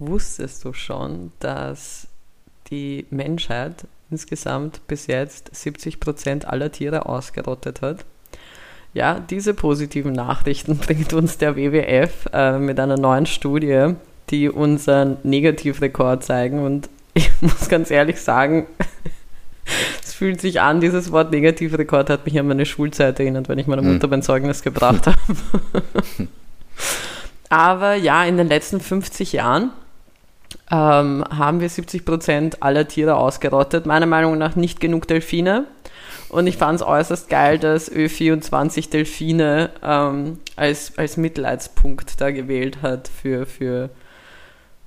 wusstest du schon, dass die Menschheit insgesamt bis jetzt 70 Prozent aller Tiere ausgerottet hat? Ja, diese positiven Nachrichten bringt uns der WWF äh, mit einer neuen Studie, die unseren Negativrekord zeigen. Und ich muss ganz ehrlich sagen, es fühlt sich an, dieses Wort Negativrekord hat mich an meine Schulzeit erinnert, wenn ich meiner Mutter mein Zeugnis gebracht habe. Aber ja, in den letzten 50 Jahren ähm, haben wir 70 Prozent aller Tiere ausgerottet. Meiner Meinung nach nicht genug Delfine. Und ich fand es äußerst geil, dass Ö24 Delfine ähm, als, als Mitleidspunkt da gewählt hat für, für,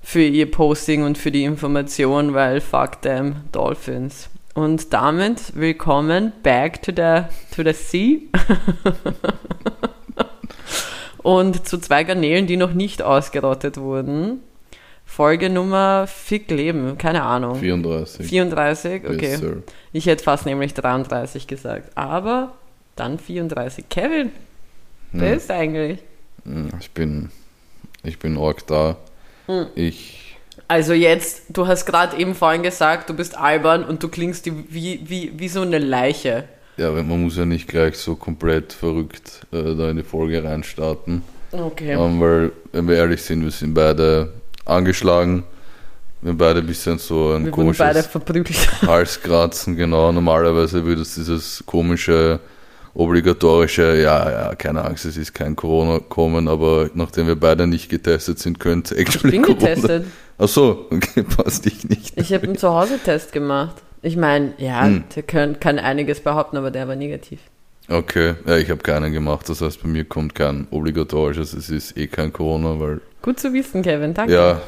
für ihr Posting und für die Information, weil fuck them Dolphins. Und damit willkommen back to the, to the sea. und zu zwei Garnelen, die noch nicht ausgerottet wurden. Folge Nummer Fick Leben, keine Ahnung. 34. 34, okay. Yes, ich hätte fast nämlich 33 gesagt. Aber dann 34. Kevin, wer Hm. ist eigentlich? Hm, Ich bin, ich bin arg da. Hm. Ich, Also jetzt, du hast gerade eben vorhin gesagt, du bist albern und du klingst wie, wie, wie so eine Leiche. ja, man muss ja nicht gleich so komplett verrückt äh, da in die Folge reinstarten. Okay. Ähm, weil, wenn wir ehrlich sind, wir sind beide angeschlagen. Wir beide ein bisschen so ein Wir wurden beide komisches verprügelt. Halskratzen, genau. Normalerweise würde es dieses komische, obligatorische, ja, ja, keine Angst, es ist kein Corona kommen, aber nachdem wir beide nicht getestet sind, könnte Ich actually bin Corona. getestet. Ach so, okay, passt dich nicht. Ich habe einen Zuhause-Test gemacht. Ich meine, ja, Hm. der kann, kann einiges behaupten, aber der war negativ. Okay, ja, ich habe keinen gemacht, das heißt, bei mir kommt kein obligatorisches, es ist eh kein Corona, weil, Gut zu wissen, Kevin, danke. ja,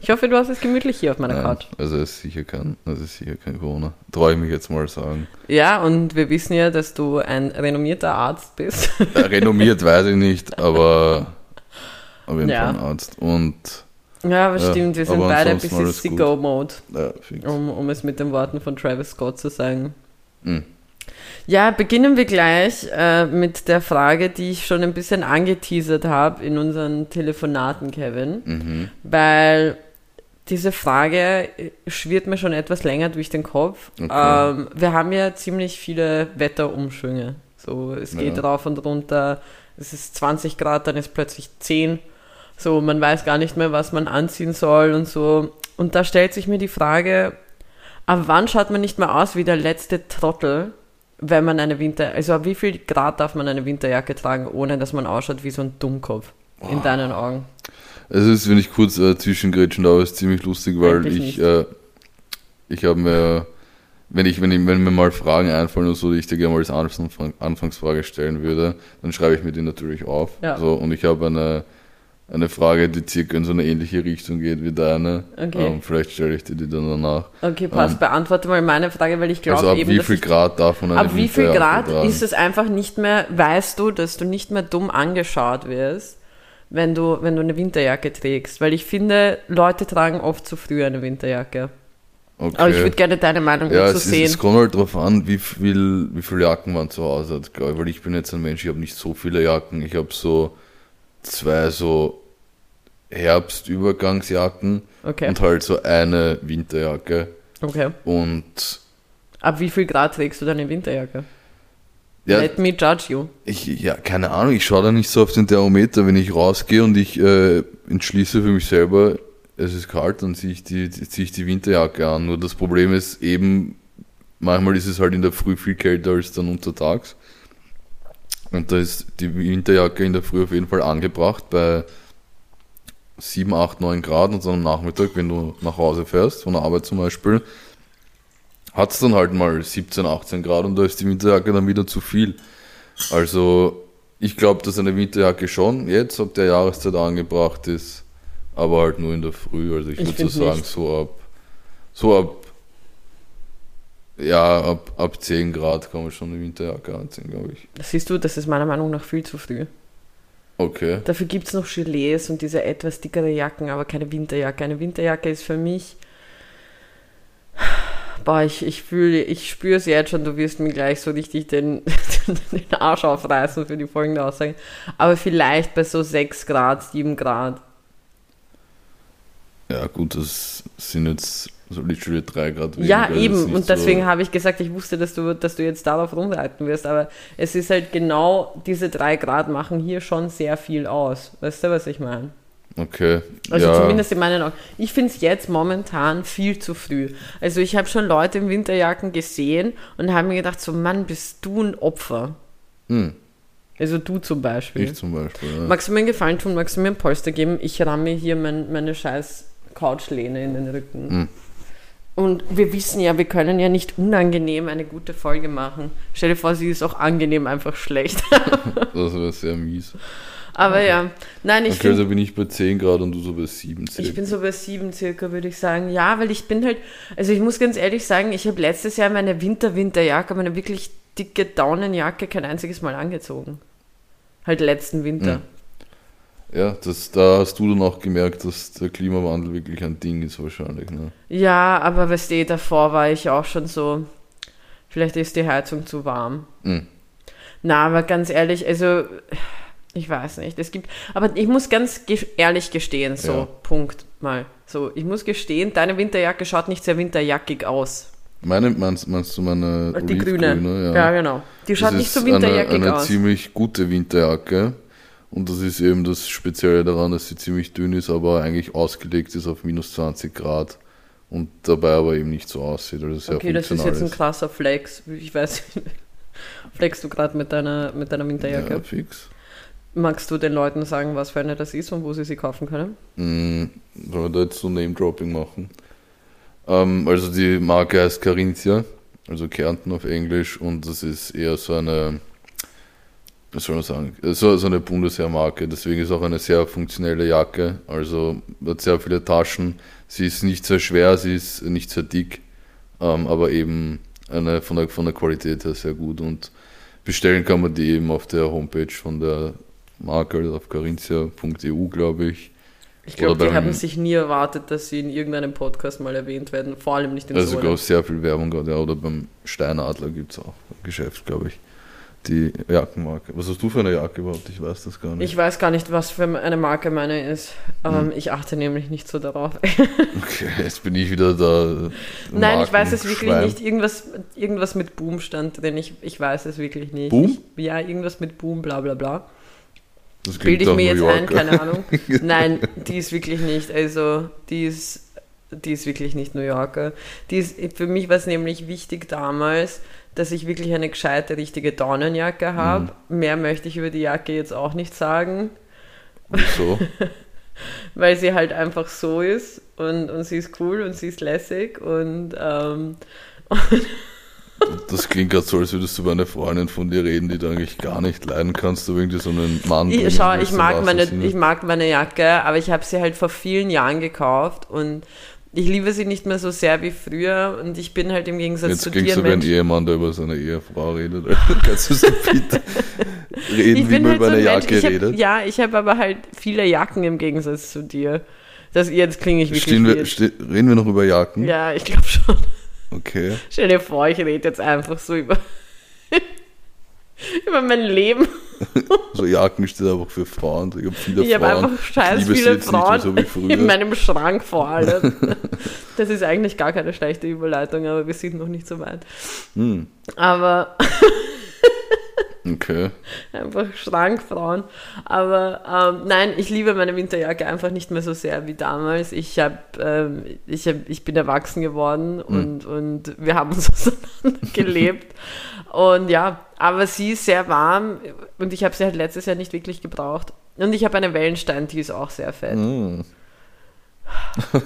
Ich hoffe, du hast es gemütlich hier auf meiner nein, Couch. also es ist sicher kein, also es ist sicher kein Corona. Traue ich mich jetzt mal sagen. Ja, und wir wissen ja, dass du ein renommierter Arzt bist. Renommiert weiß ich nicht, aber auf jeden Ja. Fall ein Arzt. Und ja, aber Ja, stimmt, wir sind beide ein bisschen. Sicko-Mode, ja, um, um es mit den Worten von Travis Scott zu sagen. Mhm. Ja, beginnen wir gleich äh, mit der Frage, die ich schon ein bisschen angeteasert habe in unseren Telefonaten, Kevin. Mhm. Weil diese Frage äh, schwirrt mir schon etwas länger durch den Kopf. Okay. Ähm, wir haben ja ziemlich viele Wetterumschwünge. So, es geht Ja. rauf und runter. Es ist 20 Grad, dann ist plötzlich 10. So, man weiß gar nicht mehr, was man anziehen soll und so. Und da stellt sich mir die Frage, ab wann schaut man nicht mehr aus wie der letzte Trottel, wenn man eine Winter, also wie viel Grad darf man eine Winterjacke tragen, ohne dass man ausschaut wie so ein Dummkopf in deinen Augen? Es ist, wenn ich kurz äh, zwischengrätschen darf, ist ziemlich lustig, weil Eigentlich ich, äh, ich habe mir, wenn ich, wenn ich, wenn mir mal Fragen einfallen oder so, die ich dir gerne mal als Anfang, Anfangsfrage stellen würde, dann schreibe ich mir die natürlich auf. Ja. So, und ich habe eine, eine Frage, die circa in so eine ähnliche Richtung geht wie deine. Okay. Ähm, vielleicht stelle ich dir die dann danach. Okay, passt. Ähm, Beantworte mal meine Frage, weil ich glaube Also ab eben, wie viel Grad darf man ab wie viel Grad tragen? ist es einfach nicht mehr, weißt du, dass du nicht mehr dumm angeschaut wirst, wenn du, wenn du eine Winterjacke trägst? Weil ich finde, Leute tragen oft zu früh eine Winterjacke. Okay. Aber ich würde gerne deine Meinung Ja, dazu es, ist, sehen. es kommt halt drauf an, wie viel, wie viele Jacken man zu Hause hat, glaube ich. Weil ich bin jetzt ein Mensch, ich habe nicht so viele Jacken. Ich habe so zwei so Herbstübergangsjacken Okay, und halt so eine Winterjacke. okay. Und Ab wie viel Grad trägst du deine Winterjacke? ja, Let me judge you. ich, ja, keine Ahnung, ich schaue da nicht so auf den Thermometer. Wenn ich rausgehe und ich äh, entschließe für mich selber, es ist kalt, dann ziehe ich, die, ziehe ich die Winterjacke an. Nur das Problem ist eben, manchmal ist es halt in der Früh viel kälter als dann untertags. Und da ist die Winterjacke in der Früh auf jeden Fall angebracht bei 7, 8, 9 Grad und dann am Nachmittag, wenn du nach Hause fährst, von der Arbeit zum Beispiel, hat es dann halt mal 17, 18 Grad und da ist die Winterjacke dann wieder zu viel. Also ich glaube, dass eine Winterjacke schon jetzt ab der Jahreszeit angebracht ist, aber halt nur in der Früh. Also ich Ich würde so sagen, nicht. so ab, so ab, ja, ab, ab 10 Grad kann man schon eine Winterjacke anziehen, glaube ich. Siehst du, das ist meiner Meinung nach viel zu früh. Okay. Dafür gibt es noch Gilets und diese etwas dickere Jacken, aber keine Winterjacke. Eine Winterjacke ist für mich. Boah, ich, ich fühle, ich spüre es jetzt schon, du wirst mir gleich so richtig den, den Arsch aufreißen für die folgende Aussage. Aber vielleicht bei so 6 Grad, 7 Grad. Ja, gut, das sind jetzt so literally drei Grad weniger. Ja, eben. Und deswegen so, habe ich gesagt, ich wusste, dass du, dass du jetzt darauf rumreiten wirst. Aber es ist halt genau, diese drei Grad machen hier schon sehr viel aus. Weißt du, was ich meine? Okay. Also ja, zumindest in meinen Augen. Ich finde es jetzt momentan viel zu früh. Also ich habe schon Leute in Winterjacken gesehen und habe mir gedacht, so Mann, bist du ein Opfer. Hm, Also du zum Beispiel. ich zum Beispiel. Ja. Magst du mir einen Gefallen tun? Magst du mir ein Polster geben? Ich ramme hier mein, meine scheiß Couchlehne in den Rücken. Hm. Und wir wissen ja, wir können ja nicht unangenehm eine gute Folge machen. Stell dir vor, sie ist auch angenehm einfach schlecht. Das wäre sehr mies. Aber ja, nein, ich Okay, finde also bin ich bei 10 Grad und du so bei 7 Ich circa. bin so bei sieben circa, würde ich sagen. Ja, weil ich bin halt, also ich muss ganz ehrlich sagen, ich habe letztes Jahr meine Winter-Winterjacke, meine wirklich dicke Daunenjacke kein einziges Mal angezogen. Halt letzten Winter. Hm. Ja, das, da hast du dann auch gemerkt, dass der Klimawandel wirklich ein Ding ist wahrscheinlich. Ne? Ja, aber weißt du, davor war ich auch schon so, vielleicht ist die Heizung zu warm. Hm. Na, aber ganz ehrlich, also ich weiß nicht. Es gibt, aber ich muss ganz ge ehrlich gestehen, so, Ja. Punkt mal. So, ich muss gestehen, deine Winterjacke schaut nicht sehr winterjackig aus. Meine, meinst, meinst du meine Die grüne. Olivgrüne? Ja. genau. Die schaut nicht so winterjackig eine, eine aus. ziemlich gute Winterjacke. Und das ist eben das Spezielle daran, dass sie ziemlich dünn ist, aber eigentlich ausgelegt ist auf minus 20 Grad. Und dabei aber eben nicht so aussieht. Also sehr Okay, das ist jetzt ein krasser Flex. Ich weiß, flexst du gerade mit deiner, mit deiner Winterjacke? Ja, fix. Magst du den Leuten sagen, was für eine das ist und wo sie sie kaufen können? Mm, Sollen wir da jetzt so Name-Dropping machen? Ähm, also die Marke heißt Carinthia, also Kärnten auf Englisch und das ist eher so eine, was soll man sagen, so, so eine Bundesheermarke, deswegen ist auch eine sehr funktionelle Jacke, also hat sehr viele Taschen, sie ist nicht sehr schwer, sie ist nicht sehr dick, ähm, aber eben eine, von, der, von der Qualität her sehr gut und bestellen kann man die eben auf der Homepage von der Marke, also auf carinthia.eu, glaube ich. Ich glaube, die haben sich nie erwartet, dass sie in irgendeinem Podcast mal erwähnt werden. Vor allem nicht in Also so sogar einem. sehr viel Werbung gerade, ja. Oder beim Steinadler gibt es auch ein Geschäft, glaube ich. Die Jackenmarke. Was hast du für eine Jacke überhaupt? Ich weiß das gar nicht. Ich weiß gar nicht, was für eine Marke meine ist. Hm. Ähm, Ich achte nämlich nicht so darauf. okay, jetzt bin ich wieder da. Nein, ich weiß es wirklich nicht. Irgendwas, irgendwas mit Boom stand drin. Ich, ich weiß es wirklich nicht. Boom? Ich, ja, irgendwas mit Boom, bla bla bla. Das Bilde ich mir jetzt ein, keine Ahnung. Nein, die ist wirklich nicht. Also, die ist, die ist wirklich nicht New Yorker. Die ist, für mich war es nämlich wichtig damals, dass ich wirklich eine gescheite, richtige Daunenjacke habe. Mhm. Mehr möchte ich über die Jacke jetzt auch nicht sagen, Wieso? weil sie halt einfach so ist und, und sie ist cool und sie ist lässig und ähm, Das klingt gerade so, als würdest du bei einer Freundin von dir reden, die du eigentlich gar nicht leiden kannst, du irgendwie so einen Mann Ich, schau, ich mag, meine, ich mag meine Jacke, aber ich habe sie halt vor vielen Jahren gekauft und ich liebe sie nicht mehr so sehr wie früher und ich bin halt im Gegensatz Jetzt zu dir du wie ein Mensch. Ehemann, der über seine Ehefrau redet. Kannst du so bitte reden, Ich wie man halt über so eine ein Mensch, Jacke ich hab, redet? ja, ich habe aber halt viele Jacken im Gegensatz zu dir. Das, jetzt klinge ich wirklich wir, reden wir noch über Jacken? Ja, ich glaube schon. Okay. Stell dir vor, ich rede jetzt einfach so über, über mein Leben. So Jacken steht einfach für Frauen. Ich habe viele Ich habe Frauen. einfach scheiß liebe sie viele nicht Frauen früher. in meinem Schrank vor allem. Das ist eigentlich gar keine schlechte Überleitung, aber wir sind noch nicht so weit. Hm, Aber okay. einfach Schrankfrauen. Aber ähm, nein, ich liebe meine Winterjacke einfach nicht mehr so sehr wie damals. Ich, hab, ähm, ich, hab, ich bin erwachsen geworden und, und wir haben uns auseinander gelebt. Und ja, aber sie ist sehr warm und ich habe sie halt letztes Jahr nicht wirklich gebraucht. Und ich habe eine Wellenstein, die ist auch sehr fett. Hm.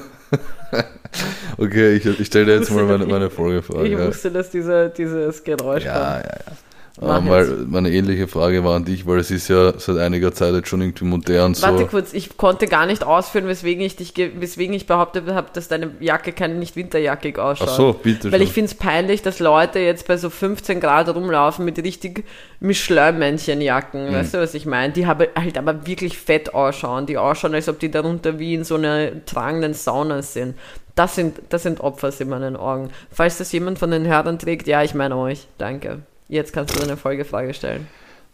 okay, ich, ich stelle dir jetzt mal meine, meine Ich Folgefrage. wusste, dass dieser, dieses Geräusch Ja, kommt. ja, ja. Mach Weil jetzt. meine ähnliche Frage war an dich, weil es ist ja seit einiger Zeit jetzt schon irgendwie modern so. Warte kurz, ich konnte gar nicht ausführen, weswegen ich, dich ge- weswegen ich behauptet habe, dass deine Jacke keine nicht winterjackig ausschaut. Ach so, bitte Weil schön. ich finde es peinlich, dass Leute jetzt bei so 15 Grad rumlaufen mit richtig Michelin-Männchenjacken. Mhm. Weißt du, was ich meine? Die haben halt aber wirklich fett ausschauen. Die ausschauen, als ob die darunter wie in so einer tragenden Sauna sind. Das sind, das sind Opfer in meinen Augen. Falls das jemand von den Hörern trägt, ja, ich meine euch. Danke. Jetzt kannst du deine Folgefrage stellen.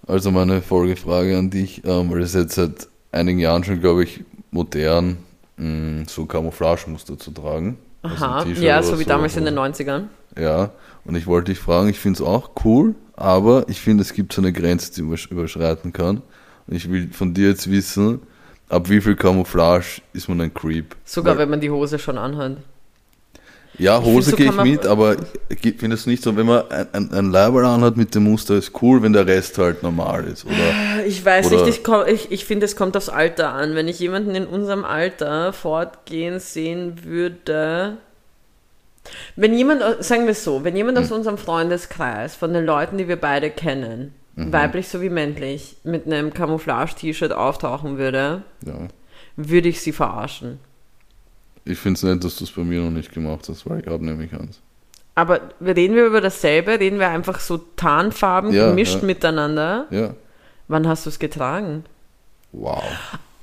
Also meine Folgefrage an dich, ähm, weil es jetzt seit einigen Jahren schon, glaube ich, modern mh, so Camouflage-Muster zu tragen. Also Aha, T-Shirt ja, so wie damals in den 90ern. Ja, und ich wollte dich fragen, ich finde es auch cool, aber ich finde, es gibt so eine Grenze, die man übersch- überschreiten kann. Und ich will von dir jetzt wissen, ab wie viel Camouflage ist man ein Creep? Sogar Weil- wenn man die Hose schon anhat. Ja, Hose gehe ich mit, aber findest du nicht so, wenn man ein, ein, Leiberl anhat mit dem Muster, ist cool, wenn der Rest halt normal ist, oder? Ich weiß Oder- nicht, ich, ich, finde, es kommt aufs Alter an. Wenn ich jemanden in unserem Alter fortgehen sehen würde. Wenn jemand, sagen wir es so, wenn jemand Hm. aus unserem Freundeskreis, von den Leuten, die wir beide kennen, Mhm. weiblich sowie männlich, mit einem Camouflage-T-Shirt auftauchen würde, Ja. würde ich sie verarschen. Ich finde es nett, dass du es bei mir noch nicht gemacht hast, weil ich habe nämlich eins. Aber reden wir über dasselbe? Reden wir einfach so Tarnfarben Ja, gemischt ja. miteinander? Ja. Wann hast du es getragen? Wow.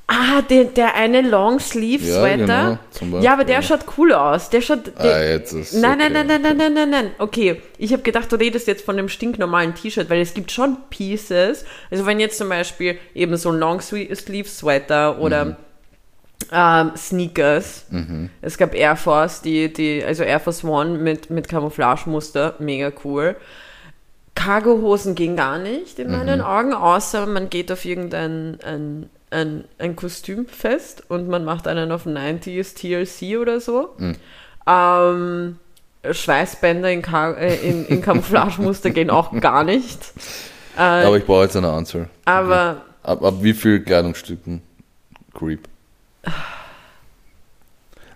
Ah, der, der eine Ja, Long-Sleeve-Sweater. genau, zum Ja, aber der schaut cool aus. Der schaut. Der, Ah, jetzt ist nein, nein, okay. nein, nein, nein, nein, nein, nein. Okay, ich habe gedacht, du redest jetzt von dem stinknormalen T-Shirt, weil es gibt schon Pieces. Also wenn jetzt zum Beispiel eben so ein Long-Sleeve-Sweater oder Mhm. Ähm, Sneakers. Es gab Air Force, die, die, also Air Force One mit, mit Camouflagemuster, mega cool. Cargohosen gehen gar nicht in meinen Augen, außer man geht auf irgendein ein, ein, ein Kostümfest und man macht einen auf 90s TLC oder so. Ähm, Schweißbänder in, Car äh, in, in Camouflagemuster gehen auch gar nicht. Äh, Aber ich brauche jetzt eine Anzahl. aber Ab, ab wie viel Kleidungsstücken Creep?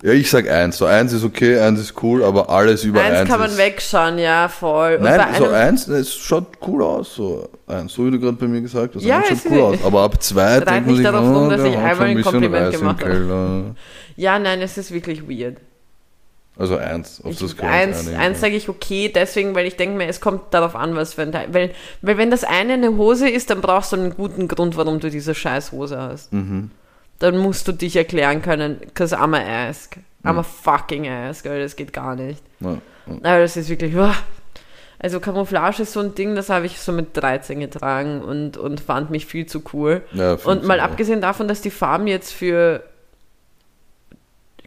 Ja, ich sag eins. So eins ist okay, eins ist cool, aber alles über eins, eins kann man wegschauen, ja, voll. Und Nein, so eins, es schaut cool aus. So, eins, so wie du gerade bei mir gesagt hast. Ja, eins schaut cool ist- aus. Aber ab zwei denkt man nicht sich, darauf oh, rum, dass ich einmal ein Kompliment Reis gemacht habe. Ja, nein, es ist wirklich weird. Also eins, auf das Ich, uns eins einigen. eins sage ich okay, deswegen, weil ich denke mir, es kommt darauf an, was für ein Teil. Weil, weil wenn das eine eine Hose ist, dann brauchst du einen guten Grund, warum du diese scheiß Hose hast. Mhm. Dann musst du dich erklären können, cause I'm a ask. I'm a fucking ask, weil das geht gar nicht. Ja, ja. Aber das ist wirklich, uah. also Camouflage ist so ein Ding, das habe ich so mit 13 getragen und, und fand mich viel zu cool. Ja, Und mal abgesehen davon, dass die Farben jetzt für,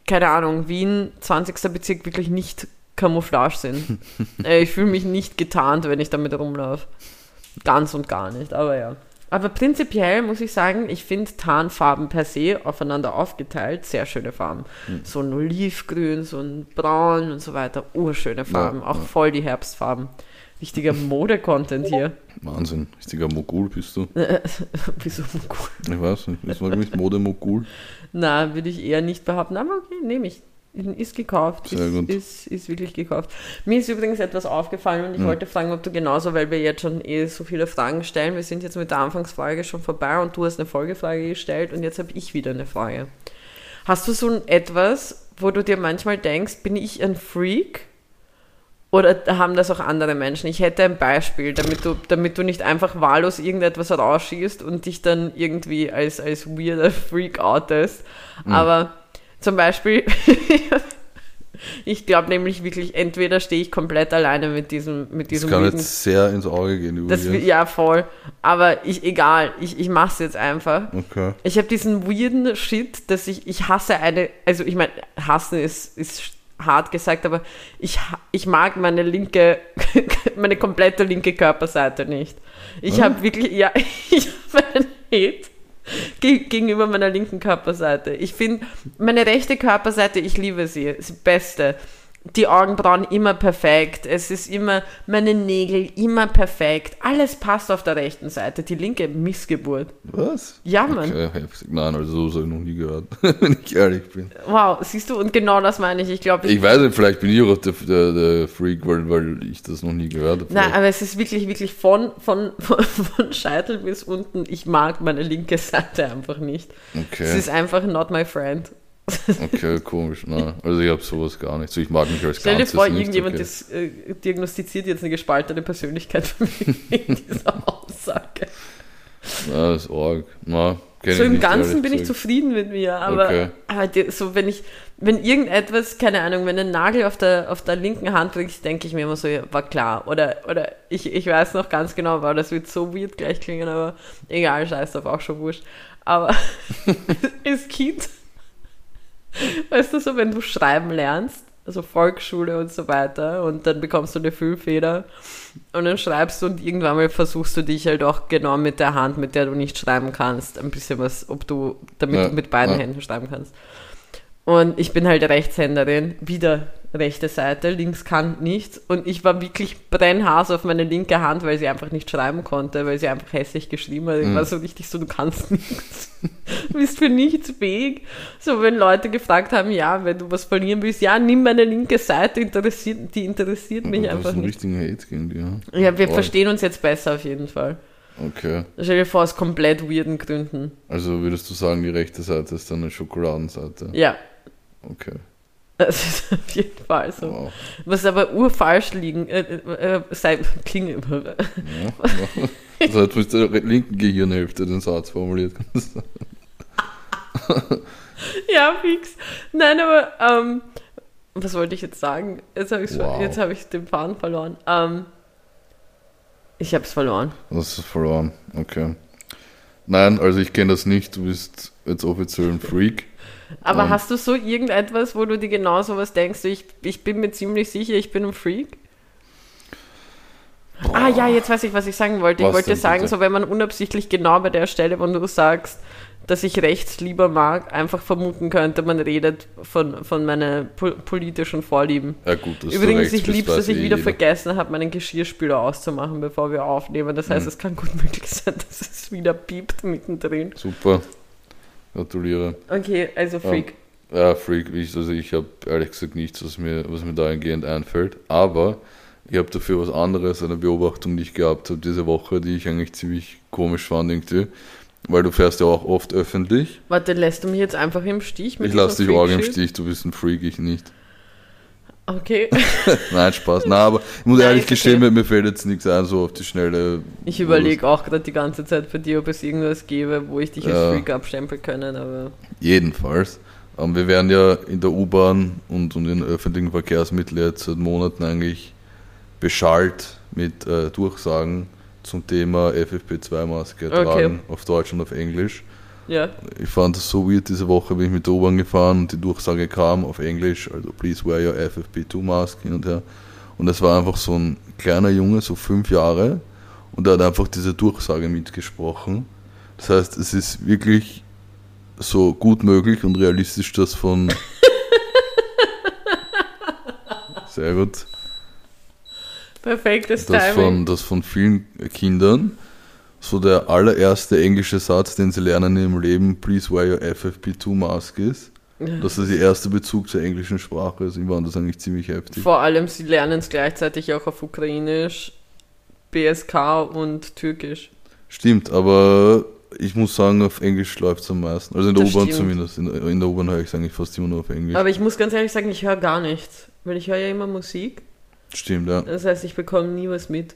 keine Ahnung, Wien, 20. Bezirk, wirklich nicht Camouflage sind. äh, ich fühle mich nicht getarnt, wenn ich damit rumlaufe. Ganz und gar nicht, aber ja. Aber prinzipiell muss ich sagen, ich finde Tarnfarben per se aufeinander aufgeteilt sehr schöne Farben. Hm. So ein Olivgrün, so ein Braun und so weiter. Urschöne Farben, auch ja. voll die Herbstfarben. Richtiger Mode-Content hier. Wahnsinn. Richtiger Mogul bist du. Wieso cool? Ich weiß nicht. Ist nicht Modemogul? Na, würde ich eher nicht behaupten. Aber okay, nehme ich. Ist gekauft. Sehr ist, gut. Ist, ist wirklich gekauft. Mir ist übrigens etwas aufgefallen und ich Hm. wollte fragen, ob du genauso, weil wir jetzt schon eh so viele Fragen stellen. Wir sind jetzt mit der Anfangsfrage schon vorbei und du hast eine Folgefrage gestellt und jetzt habe ich wieder eine Frage. Hast du so ein etwas, wo du dir manchmal denkst, bin ich ein Freak? Oder haben das auch andere Menschen? Ich hätte ein Beispiel, damit du, damit du nicht einfach wahllos irgendetwas rausschießt und dich dann irgendwie als, als weirder Freak outest. Mhm. Aber zum Beispiel, ich glaube nämlich wirklich, entweder stehe ich komplett alleine mit diesem, mit Das diesem kann weirden jetzt sehr ins Auge gehen das, übrigens. ja, voll. Aber ich, egal, ich, ich mach's jetzt einfach. Okay. Ich habe diesen weirden Shit, dass ich, ich hasse eine, also ich meine, hassen ist, ist hart gesagt, aber ich, ich mag meine linke, meine komplette linke Körperseite nicht. Ich Ah. habe wirklich, ja, ich habe einen ge- gegenüber meiner linken Körperseite. Ich finde, meine rechte Körperseite, ich liebe sie, ist die beste. Die Augenbrauen immer perfekt, es ist immer, meine Nägel immer perfekt, alles passt auf der rechten Seite, die linke Missgeburt. Was? Ja, Mann. Okay. Nein, also so habe ich noch nie gehört, wenn ich ehrlich bin. Wow, siehst du, und genau das meine ich. Ich glaube, Ich weiß nicht, vielleicht bin ich auch der, der, der Freak, weil, weil ich das noch nie gehört habe. Nein, aber es ist wirklich, wirklich von, von, von, von Scheitel bis unten. Ich mag meine linke Seite einfach nicht. Es Okay, ist einfach not my friend. Okay, komisch. Nein, also ich habe sowas gar nicht. Ich mag mich als Stell dir vor, irgendjemand okay. das, äh, diagnostiziert jetzt eine gespaltene Persönlichkeit für mich wegen dieser Aussage. Ja, das ist arg. Na, So im Ganzen bin ich zufrieden mit mir, aber, Okay. aber die, so wenn ich, wenn irgendetwas, keine Ahnung, wenn ein Nagel auf der, auf der linken Hand liegt, denke ich mir immer so, ja, war klar. Oder, oder ich, ich weiß noch ganz genau, weil das wird so weird gleich klingen, aber egal, scheiß drauf, auch schon wurscht. Aber als Kind Weißt du, so wenn du schreiben lernst, also Volksschule und so weiter, und dann bekommst du eine Füllfeder und dann schreibst du und irgendwann mal versuchst du dich halt auch genau mit der Hand, mit der du nicht schreiben kannst, ein bisschen was, ob du, damit Ja, du mit beiden ja. Händen schreiben kannst. Und ich bin halt Rechtshänderin, wieder rechte Seite, links kann nichts. Und ich war wirklich brennhaß auf meine linke Hand, weil sie einfach nicht schreiben konnte, weil sie einfach hässlich geschrieben hat. Ich Mhm. war so richtig so, du kannst nichts. Du bist für nichts fähig. So, wenn Leute gefragt haben, ja, wenn du was verlieren willst, ja, nimm meine linke Seite, interessiert, die interessiert mich einfach einen nicht. richtigen Hate gegen die, ja. Ja, wir Voll. verstehen uns jetzt besser auf jeden Fall. Okay. Stell dir vor, aus komplett weirden Gründen. Also würdest du sagen, die rechte Seite ist dann eine Schokoladenseite? Ja, Okay. das ist auf jeden Fall so. Wow. Was aber urfalsch liegen, äh, äh, äh, sei, klingt, Ja. Also jetzt mit der linken Gehirnhälfte den Satz formuliert. ja, fix. Nein, aber, ähm, was wollte ich jetzt sagen? Jetzt habe Wow. hab ich den Faden verloren. Ähm, ich habe es verloren. Das ist verloren. Okay. Nein, also ich kenne das nicht. Du bist jetzt offiziell ein Freak. Aber Ähm. hast du so irgendetwas, wo du dir genau sowas denkst? Ich, ich bin mir ziemlich sicher, ich bin ein Freak. Ah ja, jetzt weiß ich, was ich sagen wollte. Ich Was wollte denn sagen, bitte? so wenn man unabsichtlich genau bei der Stelle, wo du sagst, dass ich rechts lieber mag, einfach vermuten könnte, man redet von, von meinen po politischen Vorlieben. Ja gut, dass du Übrigens, ich lieb's, weiß dass ich eh wieder jeder. vergessen habe, meinen Geschirrspüler auszumachen, bevor wir aufnehmen. Das heißt, Mhm. es kann gut möglich sein, dass es wieder piept mittendrin. Super. Gratuliere. Okay, also Freak. Ja, Freak, ich, also ich habe ehrlich gesagt nichts, was mir, was mir dahingehend einfällt. Aber ich habe dafür was anderes, eine Beobachtung, die ich gehabt habe diese Woche, die ich eigentlich ziemlich komisch fand irgendwie. Weil du fährst ja auch oft öffentlich. Warte, lässt du mich jetzt einfach im Stich? mit ich lasse dich auch im? Stich, du bist ein Freak, ich nicht. Okay. Nein, Spaß. Nein, aber ich muss Nein, ehrlich gestehen, okay. mir fällt jetzt nichts ein, so auf die Schnelle. Ich überlege auch gerade die ganze Zeit bei dir, ob es irgendwas gäbe, wo ich dich als Ja. Freak abstempeln können, aber Jedenfalls. Ähm, wir werden ja in der U-Bahn und, und in öffentlichen Verkehrsmitteln jetzt seit Monaten eigentlich beschallt mit äh, Durchsagen zum Thema FFP2-Maske Okay. tragen, auf Deutsch und auf Englisch. Ja. Ich fand das so weird diese Woche, bin ich mit der U-Bahn gefahren und die Durchsage kam auf Englisch, also please wear your FFP2-Mask hin und her. Und es war einfach so ein kleiner Junge, so fünf Jahre, und er hat einfach diese Durchsage mitgesprochen. Das heißt, es ist wirklich so gut möglich und realistisch, dass von. Sehr gut. Perfektes Dass Timing. von, dass von vielen Kindern so der allererste englische Satz, den sie lernen im Leben, please wear your FFP2 ist. Dass das der erste Bezug zur englischen Sprache ist. Ich fand das eigentlich ziemlich heftig. Vor allem, sie lernen es gleichzeitig auch auf Ukrainisch, BSK und Türkisch. Stimmt, aber ich muss sagen, auf Englisch läuft es am meisten. Also in der U-Bahn zumindest. In, in der U-Bahn höre ich es eigentlich fast immer nur auf Englisch. Aber ich muss ganz ehrlich sagen, ich höre gar nichts. Weil ich höre ja immer Musik. Stimmt, ja. Das heißt, ich bekomme nie was mit.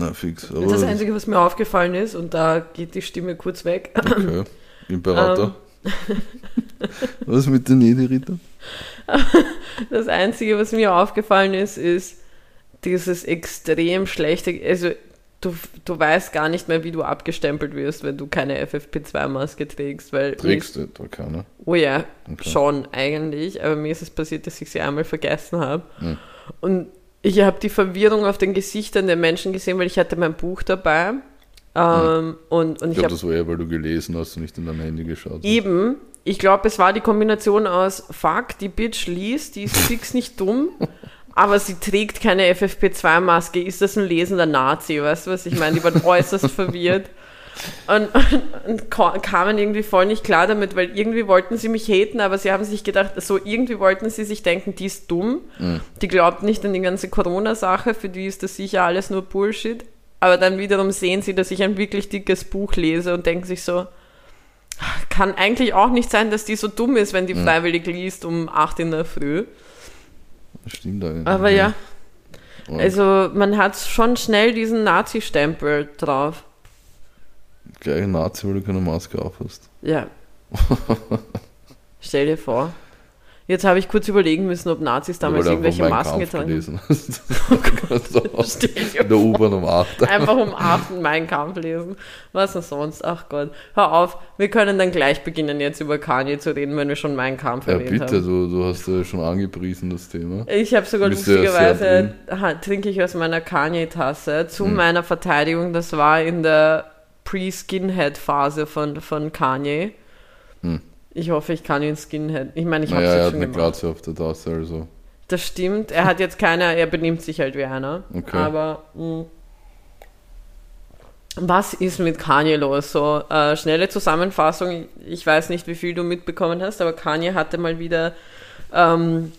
Na, fix. das Aber Einzige, was mir aufgefallen ist, und da geht die Stimme kurz weg, okay. Imperator. Ähm. Was mit den Nederritter? Das Einzige, was mir aufgefallen ist, ist dieses extrem schlechte, also du, du weißt gar nicht mehr, wie du abgestempelt wirst, wenn du keine FFP2-Maske trägst, weil... Trägst du da keine? Oh ja, Okay. schon eigentlich, aber mir ist es passiert, dass ich sie einmal vergessen habe. Hm. Und ich habe die Verwirrung auf den Gesichtern der Menschen gesehen, weil ich hatte mein Buch dabei. Ähm, und, und Ich glaube, das war eher, weil du gelesen hast und nicht in dein Handy geschaut hast. Eben, ich glaube, es war die Kombination aus Fuck, die Bitch liest, die ist fix nicht dumm, aber sie trägt keine FFP2-Maske. Ist das ein lesender Nazi? Weißt du, was ich meine? Die waren äußerst verwirrt und, und, und ka- kamen irgendwie voll nicht klar damit, weil irgendwie wollten sie mich haten, aber sie haben sich gedacht, so irgendwie wollten sie sich denken, die ist dumm, die glaubt nicht an die ganze Corona-Sache, für die ist das sicher alles nur Bullshit. Aber dann wiederum sehen sie, dass ich ein wirklich dickes Buch lese und denken sich so, kann eigentlich auch nicht sein, dass die so dumm ist, wenn die freiwillig liest um 8 in der Früh. Stimmt eigentlich. Aber ja, Und also man hat schon schnell diesen Nazi-Stempel drauf. Gleich ein Nazi, weil du keine Maske auf hast. Ja. Stell dir vor. Jetzt habe ich kurz überlegen müssen, ob Nazis damals du irgendwelche Masken Kampf getragen haben. dir In der U-Bahn um 8. Einfach um 8 meinen Kampf lesen. Was denn sonst? Ach Gott. Hör auf, wir können dann gleich beginnen, jetzt über Kanye zu reden, wenn wir schon meinen Kampf Ja, erwähnt bitte, haben. du, du hast ja schon angepriesen, das Thema. Ich habe sogar Bist ja lustigerweise, trinke ich aus meiner Kanye-Tasse. Zu meiner Verteidigung, das war in der Pre-Skinhead-Phase von, von Kanye. Hm. Ich hoffe, ich kann ihn Skinhead. Ich meine, ich habe es Naja, er jetzt hat schon eine gemacht. Glatze auf der Tasse, also. Das stimmt. Er hat jetzt keine, er benimmt sich halt wie einer. Okay. Aber mh, was ist mit Kanye los? So, äh, schnelle Zusammenfassung. Ich weiß nicht, wie viel du mitbekommen hast, aber Kanye hatte mal wieder ähm,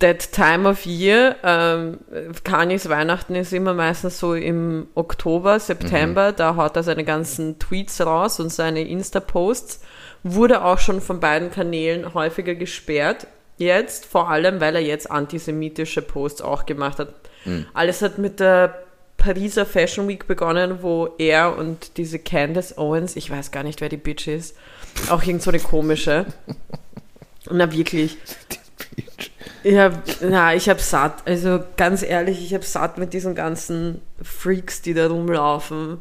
that time of year. Ähm, Kanyes Weihnachten ist immer meistens so im Oktober, September. Da haut er seine ganzen Tweets raus und seine Insta-Posts. Wurde auch schon von beiden Kanälen häufiger gesperrt. Jetzt, vor allem, weil er jetzt antisemitische Posts auch gemacht hat. Alles hat mit der Pariser Fashion Week begonnen, wo er und diese Candace Owens, ich weiß gar nicht, wer die Bitch ist, auch irgend so eine komische. Na wirklich. Ich hab, na, ich hab satt. Also ganz ehrlich, ich hab satt mit diesen ganzen Freaks, die da rumlaufen.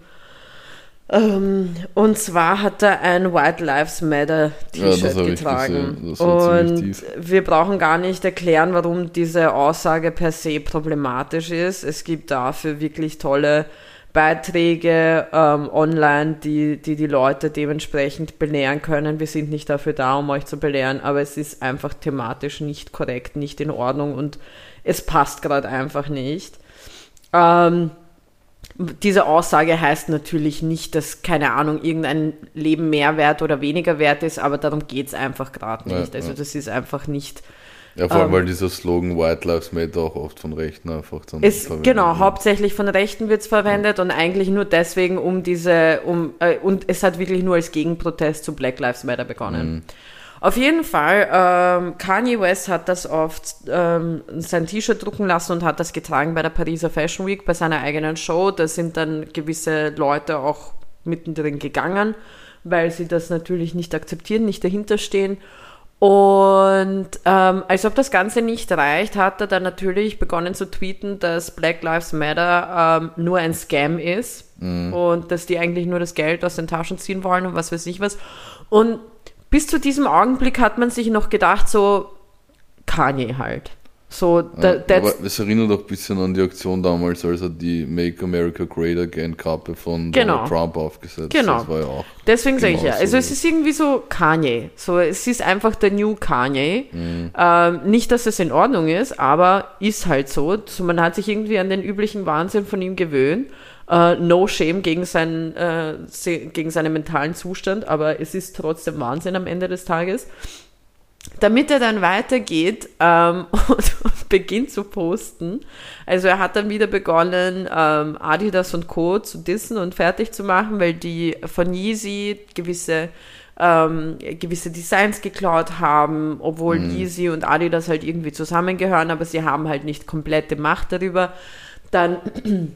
Ähm, und zwar hat er ein White Lives Matter Ja, T-Shirt ich getragen. und wir brauchen gar nicht erklären, warum diese Aussage per se problematisch ist. Es gibt dafür wirklich tolle Beiträge ähm, online, die, die die Leute dementsprechend belehren können. Wir sind nicht dafür da, um euch zu belehren, aber es ist einfach thematisch nicht korrekt, nicht in Ordnung und es passt gerade einfach nicht. Ähm, diese Aussage heißt natürlich nicht, dass, keine Ahnung, irgendein Leben mehr wert oder weniger wert ist, aber darum geht es einfach gerade Ja, nicht. also ja. das ist einfach nicht. Ja, vor allem, Ähm, weil dieser Slogan White Lives Matter auch oft von Rechten einfach dann Es, verwendet genau, wird. hauptsächlich von Rechten wird es verwendet und eigentlich nur deswegen, um diese, um, äh, und es hat wirklich nur als Gegenprotest zu Black Lives Matter begonnen. Auf jeden Fall, ähm, Kanye West hat das auf ähm, sein T-Shirt drucken lassen und hat das getragen bei der Pariser Fashion Week, bei seiner eigenen Show. Da sind dann gewisse Leute auch mittendrin gegangen, weil sie das natürlich nicht akzeptieren, nicht dahinter stehen. Und ähm, als ob das Ganze nicht reicht, hat er dann natürlich begonnen zu tweeten, dass Black Lives Matter ähm, nur ein Scam ist und dass die eigentlich nur das Geld aus den Taschen ziehen wollen und was weiß ich was. Und bis zu diesem Augenblick hat man sich noch gedacht, so Kanye halt. So, da, Ja, that's, aber es erinnert auch ein bisschen an die Aktion damals, als er die Make America Great Again Kappe von Genau. Trump aufgesetzt Genau. Das war ja auch. Deswegen sage ich ja, Genau also so. es ist irgendwie so Kanye. So, es ist einfach der New Kanye. Mhm. Ähm, nicht, dass es in Ordnung ist, aber ist halt so. so. Man hat sich irgendwie an den üblichen Wahnsinn von ihm gewöhnt. Äh, no shame gegen seinen, äh, gegen seinen mentalen Zustand, aber es ist trotzdem Wahnsinn am Ende des Tages. Damit er dann weitergeht ähm, und, und beginnt zu posten. Also er hat dann wieder begonnen, ähm, Adidas und Co. zu dissen und fertig zu machen, weil die von Yeezy gewisse, ähm, gewisse Designs geklaut haben, obwohl Yeezy und Adidas halt irgendwie zusammengehören, aber sie haben halt nicht komplette Macht darüber. Dann,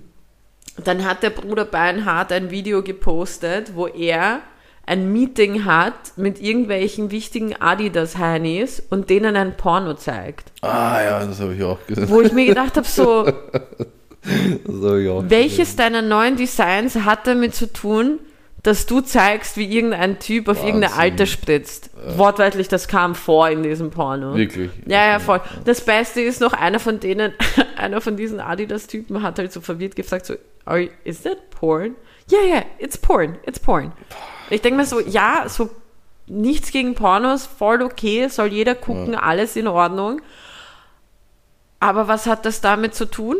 dann hat der Bruder Beinhardt ein Video gepostet, wo er ein Meeting hat mit irgendwelchen wichtigen Adidas-Heinis und denen ein Porno zeigt. Ah ja, das habe ich auch gesehen. Wo ich mir gedacht habe, so, auch welches deiner neuen Designs hat damit zu tun, dass du zeigst, wie irgendein Typ auf irgendeine Wahnsinn. Alte spritzt? Wortwörtlich, das kam vor in diesem Porno. Wirklich. Ja, ja, voll. Das Beste ist noch, einer von denen, einer von diesen Adidas-Typen hat halt so verwirrt gefragt, so, Are, is that porn? Yeah, yeah, it's porn, it's porn. Ich denke mir so, ja, so nichts gegen Pornos, voll okay, soll jeder gucken, alles in Ordnung. Aber was hat das damit zu tun?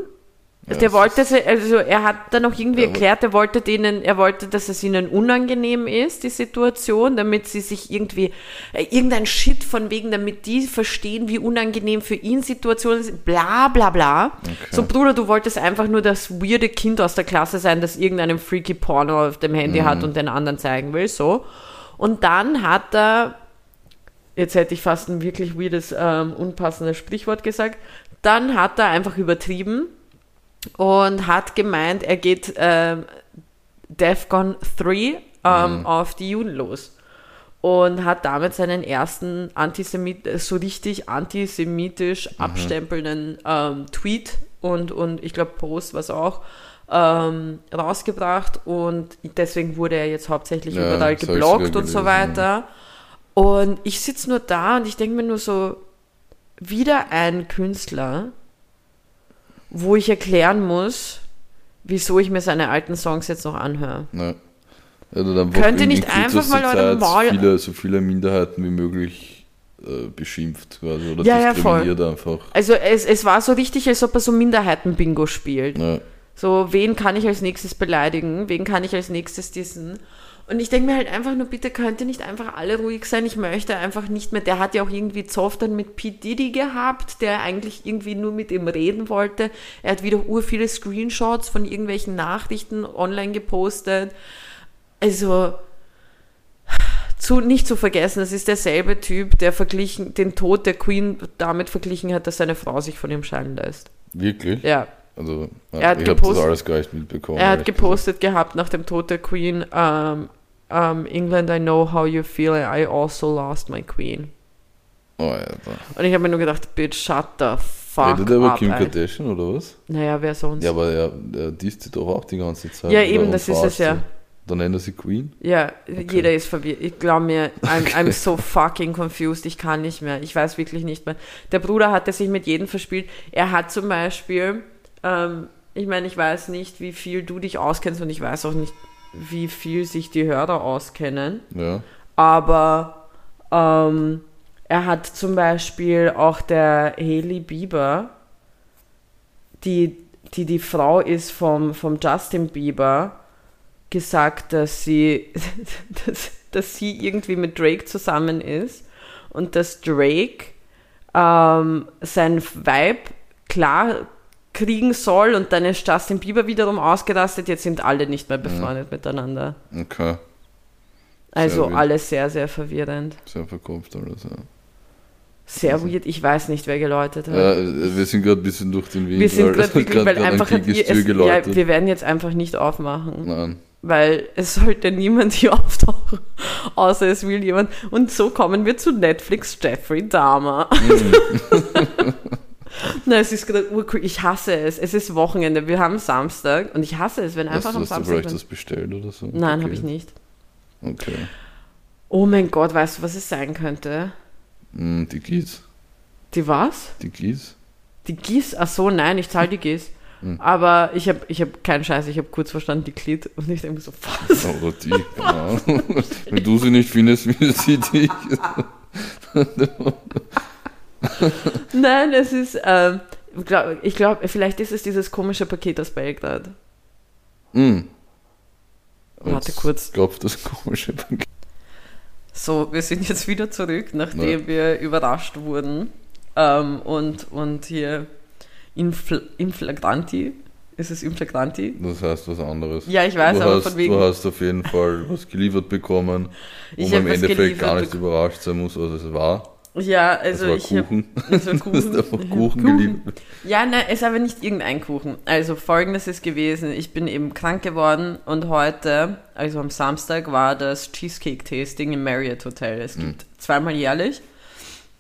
Ja, der wollte, also er hat dann noch irgendwie Ja, erklärt, er wollte denen, er wollte, dass es ihnen unangenehm ist, die Situation, damit sie sich irgendwie, äh, irgendein Shit von wegen, damit die verstehen, wie unangenehm für ihn Situationen sind, bla bla bla. So, Bruder, du wolltest einfach nur das weirde Kind aus der Klasse sein, das irgendeinen freaky Porno auf dem Handy hat und den anderen zeigen will, so. Und dann hat er, jetzt hätte ich fast ein wirklich weirdes, ähm, unpassendes Sprichwort gesagt, dann hat er einfach übertrieben und hat gemeint, er geht ähm, DEFCON 3 ähm, auf die Juden los. und hat damit seinen ersten Antisemit so richtig antisemitisch abstempelnden ähm, Tweet und, und ich glaube Post was auch ähm, rausgebracht und deswegen wurde er jetzt hauptsächlich Ja, überall geblockt und so weiter. Und ich sitze nur da und ich denke mir nur so, wieder ein Künstler, wo ich erklären muss, wieso ich mir seine alten Songs jetzt noch anhöre. Hat einfach Könnt ihr nicht in einfach mal eure Maul- so viele, so viele Minderheiten wie möglich äh, beschimpft quasi oder Ja, ja, diskriminiert einfach. Also es, es war so richtig, als ob er so Minderheiten-Bingo spielt. Ne. So, wen kann ich als nächstes beleidigen? Wen kann ich als nächstes dissen? Und ich denke mir halt einfach nur, bitte könnt ihr nicht einfach alle ruhig sein. Ich möchte einfach nicht mehr. Der hat ja auch irgendwie Zoff dann mit P. Diddy gehabt, der eigentlich irgendwie nur mit ihm reden wollte. Er hat wieder ur viele Screenshots von irgendwelchen Nachrichten online gepostet. Also, zu, nicht zu vergessen, das ist derselbe Typ, der verglichen, den Tod der Queen damit verglichen hat, dass seine Frau sich von ihm scheiden lässt. Wirklich? Ja, Also, Er hat ich habe das gepostet- alles gar nicht mitbekommen. Er hat gepostet gehabt nach dem Tod der Queen, ähm, ähm, England, I know how you feel, I also lost my queen. Oh, Alter. Und ich habe mir nur gedacht, bitch, shut the fuck Redet er über. Kim ey. Kardashian oder was? Naja, wer sonst? Ja, aber er, er disst sie doch auch die ganze Zeit. Ja, eben, das ist es ja. sie. Dann nennt er sie Queen? Ja, jeder ist verwirrt. Ich glaube mir, I'm, I'm so fucking confused. Ich kann nicht mehr. Ich weiß wirklich nicht mehr. Der Bruder hatte sich mit jedem verspielt. Er hat zum Beispiel, ähm, ich meine, ich weiß nicht, wie viel du dich auskennst und ich weiß auch nicht, wie viel sich die Hörer auskennen. Ja. Aber ähm, er hat zum Beispiel auch der Haley Bieber, die die, die Frau ist vom, vom Justin Bieber, gesagt, dass sie, dass, dass sie irgendwie mit Drake zusammen ist und dass Drake ähm, sein Vibe klar kriegen soll und dann ist Justin Bieber wiederum ausgerastet. Jetzt sind alle nicht mehr befreundet miteinander. Okay. Also wild. alles sehr, sehr verwirrend. Sehr verkopft alles, ja. Sehr weird. Ich weiß nicht, wer geläutet hat. ja wir sind gerade ein bisschen durch den Wind. wir sind weil gerade wirklich, grad- weil einfach ein hat ihr, Kriegestür es, ja, geläutet. wir werden jetzt einfach nicht aufmachen, Nein. weil es sollte niemand hier auftauchen, außer es will jemand. Und so kommen wir zu Netflix Jeffrey Dahmer. Mhm. Na, es ist gerade urcool. Ich hasse es. Es ist Wochenende. Wir haben Samstag und ich hasse es, wenn Hast, einfach du- am hast du Samstag. vielleicht das bestellt oder so? Nein, okay. habe ich nicht. Okay. Oh mein Gott, weißt du, was es sein könnte? Hm, die Gieß. Die was? Die Gieß? Die GIS? Ach so, nein, ich zahle die GIS. Hm. Aber ich habe ich hab keinen Scheiß, ich habe kurz verstanden, die Klit. Und ich denke so, was? Oder die, Ahnung. Wenn du sie nicht findest, findet sie dich. Nein, es ist, ähm, glaub, ich glaube, vielleicht ist es dieses komische Paket aus Belgrad. Hm. Warte kurz. Klopft das komische Paket. So, wir sind jetzt wieder zurück, nachdem Ja. wir überrascht wurden. Ähm, und, und hier in, Fl in Flagranti. Ist es in Flagranti? Das heißt was anderes. Ja, ich weiß, du aber hast, von wegen. Du hast auf jeden Fall was geliefert bekommen, wo Ich man im Endeffekt gar nicht überrascht sein muss, was es war. Ja, also war ich habe. Kuchen. Hast Kuchen. einfach Ich hab Kuchen geliefert. Ja, nein, es ist aber nicht irgendein Kuchen. Also folgendes ist gewesen, ich bin eben krank geworden und heute, also am Samstag, war das Cheesecake-Tasting im Marriott Hotel. Es gibt zweimal jährlich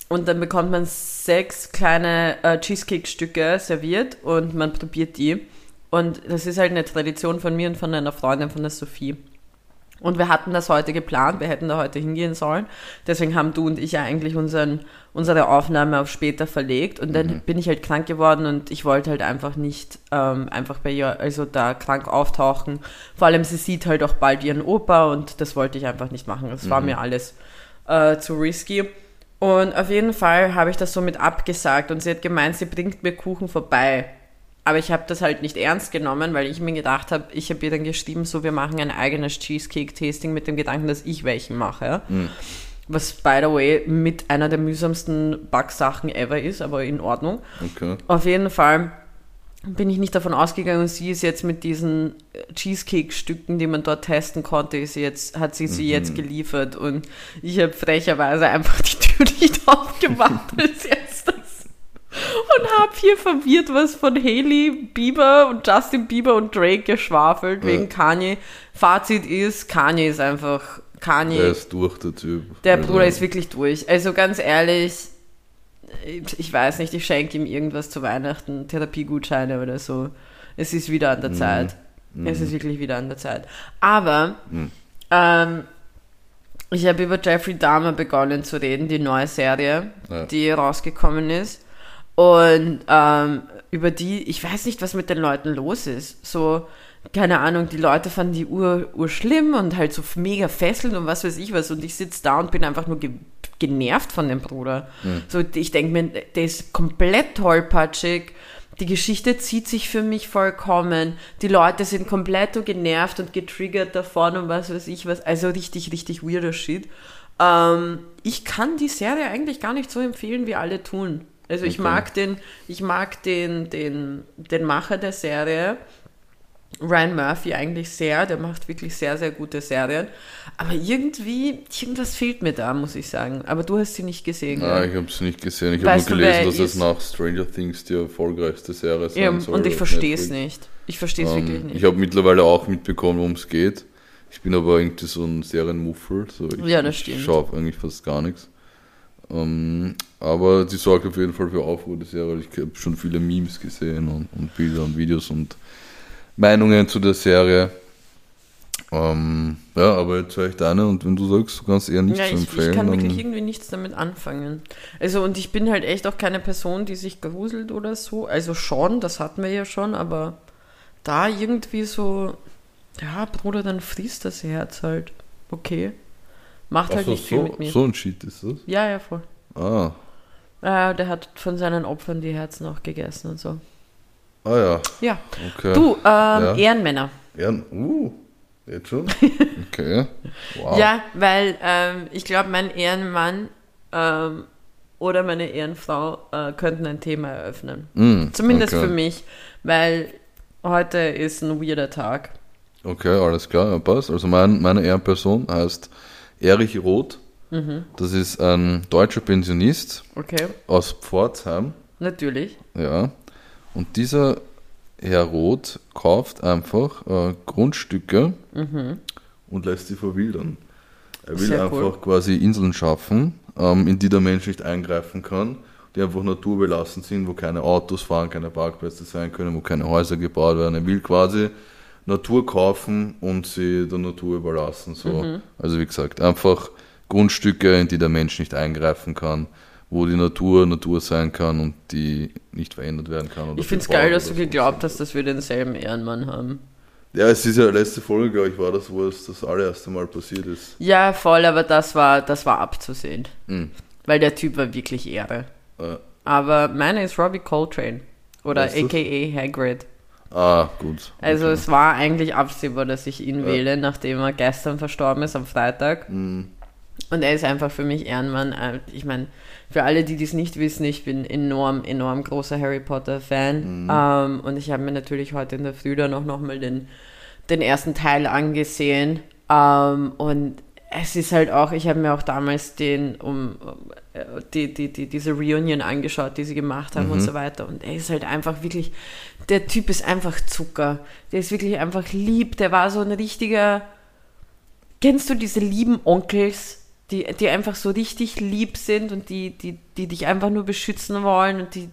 und dann bekommt man sechs kleine äh, Cheesecake-Stücke serviert und man probiert die. Und das ist halt eine Tradition von mir und von einer Freundin, von der Sophie. Und wir hatten das heute geplant, wir hätten da heute hingehen sollen. Deswegen haben du und ich ja eigentlich unseren, unsere Aufnahme auf später verlegt. Und dann bin ich halt krank geworden und ich wollte halt einfach nicht ähm, einfach bei ihr, also da krank auftauchen. Vor allem, sie sieht halt auch bald ihren Opa und das wollte ich einfach nicht machen. Das war mir alles äh, zu risky. Und auf jeden Fall habe ich das somit abgesagt und sie hat gemeint, sie bringt mir Kuchen vorbei. Aber ich habe das halt nicht ernst genommen, weil ich mir gedacht habe, ich habe ihr dann geschrieben, so wir machen ein eigenes Cheesecake-Tasting mit dem Gedanken, dass ich welchen mache. Was, by the way, mit einer der mühsamsten Backsachen ever ist, aber in Ordnung. Okay. Auf jeden Fall bin ich nicht davon ausgegangen und sie ist jetzt mit diesen äh, Cheesecake-Stücken, die man dort testen konnte, ist jetzt, hat sie sie jetzt geliefert und ich habe frecherweise einfach die Tür nicht aufgemacht als erstes und habe hier verwirrt was von Haley Bieber und Justin Bieber und Drake geschwafelt wegen Ja. Kanye. Fazit ist, Kanye ist einfach Kanye. Der ist durch, der Typ. Der Also, Bruder ist wirklich durch. Also ganz ehrlich, ich weiß nicht, ich schenke ihm irgendwas zu Weihnachten, Therapiegutscheine oder so. Es ist wieder Mhm. an der Zeit. Es ist wirklich wieder an der Zeit. Aber Mhm. ähm, ich habe über Jeffrey Dahmer begonnen zu reden, die neue Serie, Ja. die rausgekommen ist. Und ähm, über die, ich weiß nicht, was mit den Leuten los ist. So, keine Ahnung, die Leute fanden die Uhr, Uhr schlimm und halt so mega fesselnd und was weiß ich was. Und ich sitze da und bin einfach nur ge genervt von dem Bruder. So, ich denke mir, der ist komplett tollpatschig. Die Geschichte zieht sich für mich vollkommen. Die Leute sind komplett so genervt und getriggert davon und was weiß ich was. Also richtig, richtig weirder Shit. Ähm, ich kann die Serie eigentlich gar nicht so empfehlen, wie alle tun. Also ich Okay. mag den, ich mag den, den, den Macher der Serie, Ryan Murphy eigentlich sehr, der macht wirklich sehr, sehr gute Serien. Aber irgendwie, irgendwas fehlt mir da, muss ich sagen. Aber du hast sie nicht gesehen, Ah, gell? ich habe es nicht gesehen. Ich habe nur gelesen, dass es ist? nach Stranger Things die erfolgreichste Serie sein Ja, soll. und ich verstehe es nicht. Ich verstehe es wirklich Ähm, nicht. ich habe mittlerweile auch mitbekommen, worum es geht. Ich bin aber irgendwie so ein Serienmuffel. So ich, Ja, das ich stimmt. schaue eigentlich fast gar nichts. Ähm, aber die sorgt auf jeden Fall für Aufruhr, die Serie. Ich habe schon viele Memes gesehen und, und Bilder und Videos und Meinungen zu der Serie. Ähm, ja, aber jetzt höre ich deine und wenn du sagst, du kannst eher nichts ja, ich, empfehlen, ich kann wirklich irgendwie nichts damit anfangen. Also, und ich bin halt echt auch keine Person, die sich gruselt oder so. Also schon, das hatten wir ja schon, aber da irgendwie so, ja, Bruder, dann frisst das Herz halt. Okay. Macht Ach halt so, nicht viel so, mit mir. so ein Shit ist das? Ja, ja, voll. Ah, Äh, der hat von seinen Opfern die Herzen auch gegessen und so. ah ja, Ja. okay. Du, ähm, Ja. Ehrenmänner. Ehren, uh, jetzt schon? Okay, wow. Ja, weil ähm, ich glaube, mein Ehrenmann ähm, oder meine Ehrenfrau äh, könnten ein Thema eröffnen. Mm, Zumindest okay. für mich, weil heute ist ein weirder Tag. Okay, alles klar, ja, passt. Also mein, meine Ehrenperson heißt Erich Roth. Mhm. Das ist ein deutscher Pensionist Okay, aus Pforzheim. natürlich. Ja. Und dieser Herr Roth kauft einfach äh, Grundstücke und lässt sie verwildern. Er will Mhm. Sehr einfach cool. quasi Inseln schaffen, ähm, in die der Mensch nicht eingreifen kann, die einfach naturbelassen sind, wo keine Autos fahren, keine Parkplätze sein können, wo keine Häuser gebaut werden. Er will quasi Natur kaufen und sie der Natur überlassen. So. Mhm. Also wie gesagt, einfach Grundstücke, in die der Mensch nicht eingreifen kann, wo die Natur Natur sein kann und die nicht verändert werden kann. Ich finde es geil, dass du geglaubt hast, dass wir denselben Ehrenmann haben. Ja, es ist ja letzte Folge, glaube ich, war das, wo es das allererste Mal passiert ist. Ja, voll, aber das war, das war abzusehen. Mhm. Weil der Typ war wirklich Ehre. Äh, Aber meine ist Robbie Coltrane. Oder Weißt aka Hagrid. Ah, gut. Also Okay. es war eigentlich absehbar, dass ich ihn Ja. wähle, nachdem er gestern verstorben ist am Freitag. Mhm. Und er ist einfach für mich Ehrenmann. Äh, Ich meine, für alle, die dies nicht wissen, ich bin enorm, enorm großer Harry Potter-Fan. Ähm, und ich habe mir natürlich heute in der Früh dann auch nochmal den, den ersten Teil angesehen. Ähm, und es ist halt auch, ich habe mir auch damals den, um, die, die, die, diese Reunion angeschaut, die sie gemacht haben und so weiter. Und er ist halt einfach wirklich, der Typ ist einfach Zucker. Der ist wirklich einfach lieb. Der war so ein richtiger, Kennst du diese lieben Onkels, die, die einfach so richtig lieb sind und die, die, die dich einfach nur beschützen wollen und die,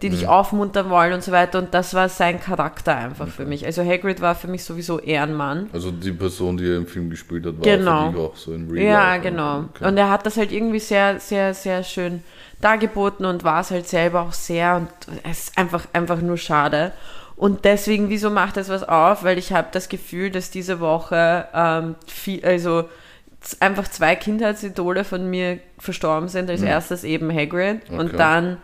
die dich aufmuntern wollen und so weiter? Und das war sein Charakter einfach für mich. Also Hagrid war für mich sowieso Ehrenmann. Also die Person, die er im Film gespielt hat, war Genau. auch so in Real Ja, Life. genau. Okay. Und er hat das halt irgendwie sehr, sehr, sehr schön dargeboten und war es halt selber auch sehr und es ist einfach, einfach nur schade. Und deswegen, wieso macht das was auf? Weil ich habe das Gefühl, dass diese Woche ähm, viel, also einfach zwei Kindheitsidole von mir verstorben sind. Als erstes eben Hagrid Okay. und dann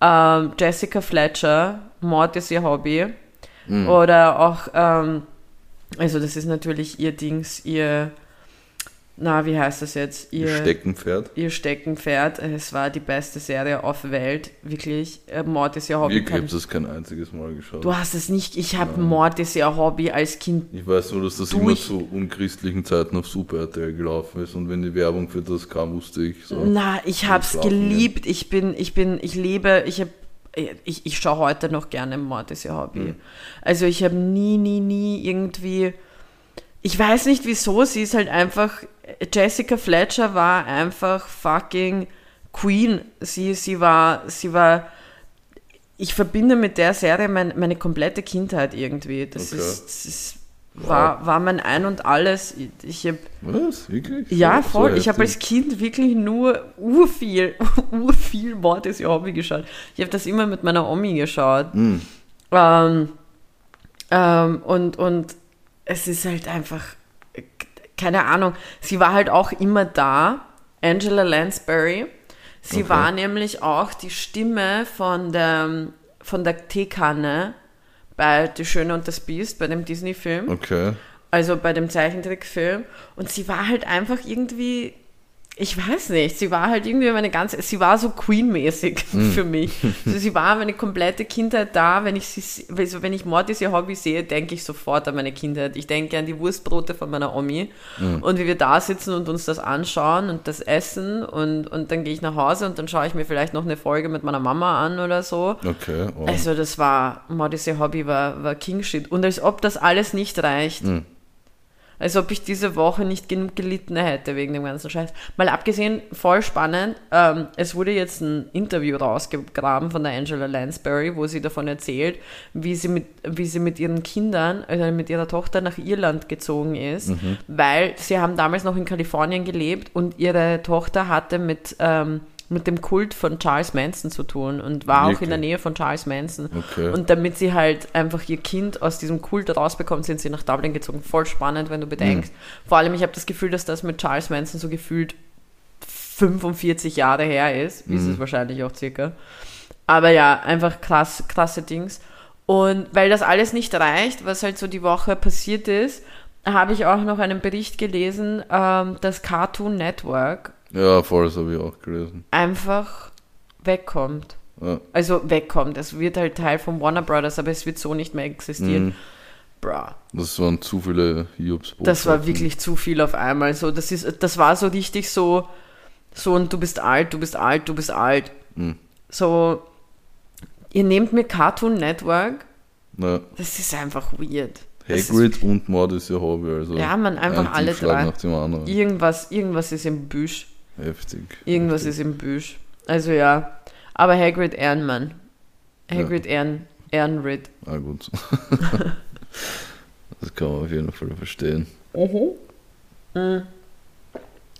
ähm, Jessica Fletcher, Mord ist ihr Hobby. Oder auch, ähm, also das ist natürlich ihr Dings, ihr, na, wie heißt das jetzt? Ihr Steckenpferd. ihr Steckenpferd. Es war die beste Serie auf der Welt, wirklich. Äh, Mord ist ihr Hobby. Ich habe das kein einziges Mal geschaut. du hast es nicht, ich habe Mord ist ihr Hobby als Kind. Ich weiß nur, dass das Du, immer zu unchristlichen Zeiten auf Super RTL gelaufen ist und wenn die Werbung für das kam, wusste ich so. Na, ich hab's Schlafen gehen. geliebt. Ich bin, ich bin, ich lebe, ich habe ich, ich schaue heute noch gerne Mord ist ihr Hobby. Mhm. Also ich habe nie, nie, nie irgendwie. Ich weiß nicht wieso, sie ist halt einfach, Jessica Fletcher war einfach fucking Queen. Sie, sie war, sie war, ich verbinde mit der Serie mein, meine komplette Kindheit irgendwie. Das Okay. ist, das ist war, war mein Ein und Alles. Ich hab, Was? Wirklich? ja, So- voll. so ich habe als? Kind wirklich nur urviel, urviel Mord ist ihr Hobby geschaut. Ich habe das immer mit meiner Omi geschaut. Hm. Ähm, ähm, und, und es ist halt einfach, äh, keine Ahnung, sie war halt auch immer da, Angela Lansbury. Sie Okay. war nämlich auch die Stimme von der, von der Teekanne bei Die Schöne und das Biest, bei dem Disney-Film Okay. also bei dem Zeichentrickfilm. Und sie war halt einfach irgendwie, ich weiß nicht, sie war halt irgendwie meine ganze, sie war so Queen-mäßig für mich. Also sie war meine komplette Kindheit da. Wenn ich sie, also wenn ich Mord ist ihr Hobby sehe, denke ich sofort an meine Kindheit. Ich denke an die Wurstbrote von meiner Omi und wie wir da sitzen und uns das anschauen und das essen und, und dann gehe ich nach Hause und dann schaue ich mir vielleicht noch eine Folge mit meiner Mama an oder so. Okay. Oh. Also das war, Modesty Hobby war, war King Shit. Und als ob das alles nicht reicht. Als ob ich diese Woche nicht genug gelitten hätte wegen dem ganzen Scheiß. Mal abgesehen, voll spannend, ähm, es wurde jetzt ein Interview rausgegraben von der Angela Lansbury, wo sie davon erzählt, wie sie mit, wie sie mit ihren Kindern, also mit ihrer Tochter nach Irland gezogen ist, weil sie haben damals noch in Kalifornien gelebt und ihre Tochter hatte mit, ähm, mit dem Kult von Charles Manson zu tun und war auch in Wirklich? der Nähe von Charles Manson. Okay. Und damit sie halt einfach ihr Kind aus diesem Kult rausbekommt, sind sie nach Dublin gezogen. Voll spannend, wenn du bedenkst. Vor allem, ich habe das Gefühl, dass das mit Charles Manson so gefühlt 45 Jahre her ist. Ist es wahrscheinlich auch circa. Aber ja, einfach krass, krasse Dings. Und weil das alles nicht reicht, was halt so die Woche passiert ist, habe ich auch noch einen Bericht gelesen, ähm, dass Cartoon Network Ja, voll, das habe ich auch gelesen. einfach wegkommt. Ja. Also wegkommt. Es wird halt Teil von Warner Brothers, aber es wird so nicht mehr existieren. Mhm. Bra. Das waren zu viele hiobs Das war wirklich zu viel auf einmal. So, das ist, das war so richtig so, so und du bist alt, du bist alt, du bist alt. Mhm. So, ihr nehmt mir Cartoon Network, Ja. das ist einfach weird. Hagrid und Mord ist ihr Hobby. Also Ja, man, einfach ein alle drei. Irgendwas, irgendwas ist im Büsch. Heftig. Irgendwas ist im Büsch. Also ja. Aber Hagrid Ehrenmann. Hagrid Ehren, Ehrenrid. Ah, gut. das kann man auf jeden Fall verstehen.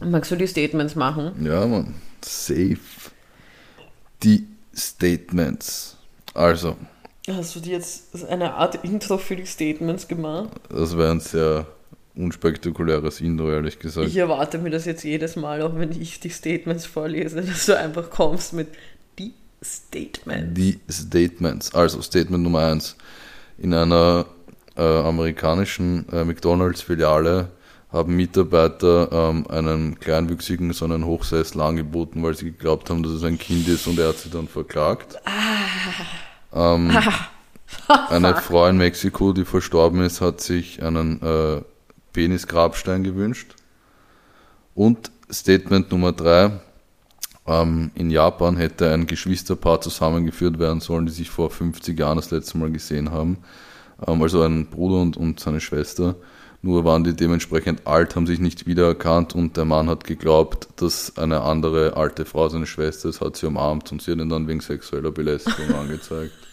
Magst du die Statements machen? Ja, Mann. Safe. Die Statements. Also, Hast du dir jetzt eine Art Intro für die Statements gemacht? das wäre ein sehr unspektakuläres Intro, ehrlich gesagt. Ich erwarte mir das jetzt jedes Mal, auch wenn ich die Statements vorlese, dass du einfach kommst mit die Statements. Die Statements. Also, Statement Nummer eins. In einer äh, amerikanischen äh, McDonalds-Filiale haben Mitarbeiter ähm, einen Kleinwüchsigen so einen Hochsessel angeboten, weil sie geglaubt haben, dass es ein Kind ist und er hat sie dann verklagt. Ähm, eine Frau in Mexiko, die verstorben ist, hat sich einen äh, Penisgrabstein gewünscht. Und Statement Nummer drei. Ähm, in Japan hätte ein Geschwisterpaar zusammengeführt werden sollen, die sich vor 50 Jahren das letzte Mal gesehen haben. Ähm, also ein Bruder und, und seine Schwester. Nur waren die dementsprechend alt, haben sich nicht wiedererkannt und der Mann hat geglaubt, dass eine andere alte Frau seine Schwester ist, hat sie umarmt und sie hat ihn dann wegen sexueller Belästigung angezeigt.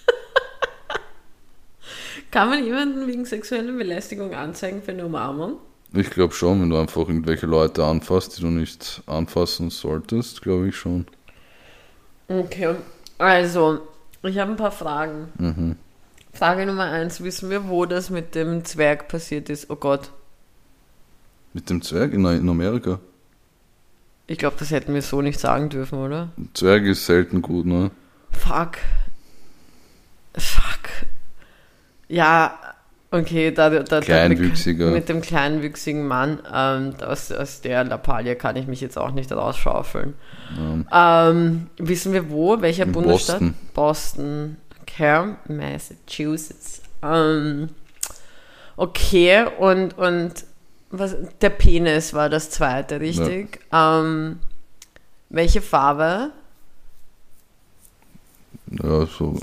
Kann man jemanden wegen sexueller Belästigung anzeigen für eine Umarmung? Ich glaube schon, wenn du einfach irgendwelche Leute anfasst, die du nicht anfassen solltest, glaube ich schon. Okay, also, ich habe ein paar Fragen. Mhm. Frage Nummer eins, wissen wir, wo das mit dem Zwerg passiert ist? Oh Gott, Mit dem Zwerg in, in Amerika. ich glaube, das hätten wir so nicht sagen dürfen, oder? Zwerg ist selten gut, ne? Fuck. Fuck. Ja, okay, da, da, Kleinwüchsiger. Mit, mit dem kleinwüchsigen Mann ähm, aus, aus der Lappalie kann ich mich jetzt auch nicht rausschaufeln. Ähm, wissen wir wo? Welcher In Bundesstaat? Boston. Boston. Okay, Massachusetts. Ähm, okay, und, und was, der Penis war das zweite, richtig? Ähm, welche Farbe? Ja, so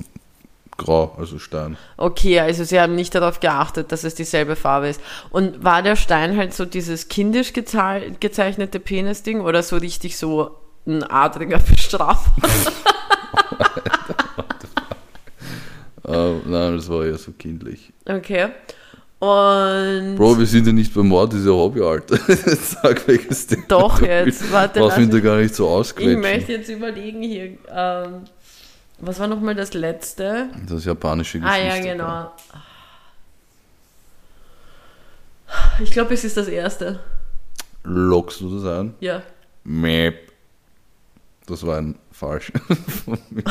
grau, also Stein. Okay, also sie haben nicht darauf geachtet, dass es dieselbe Farbe ist. Und war der Stein halt so dieses kindisch gezeichnete Penis-Ding oder so richtig so ein adriger Bestrafer? Äh, nein, das war ja so kindlich. Okay. Und Bro, wir sind ja nicht beim Mord, das ist ja Hobby, Alter. Sag welches Thema Doch, jetzt, warte, Was sind da mich- gar nicht so ich ausquetschen? möchte jetzt überlegen hier. Ähm, was war nochmal das letzte? Das japanische Ah Geschichte. ja, genau. Ich glaube, es ist das erste. Lockst du das ein? Ja. Mäp. Das war ein falsch. von mir.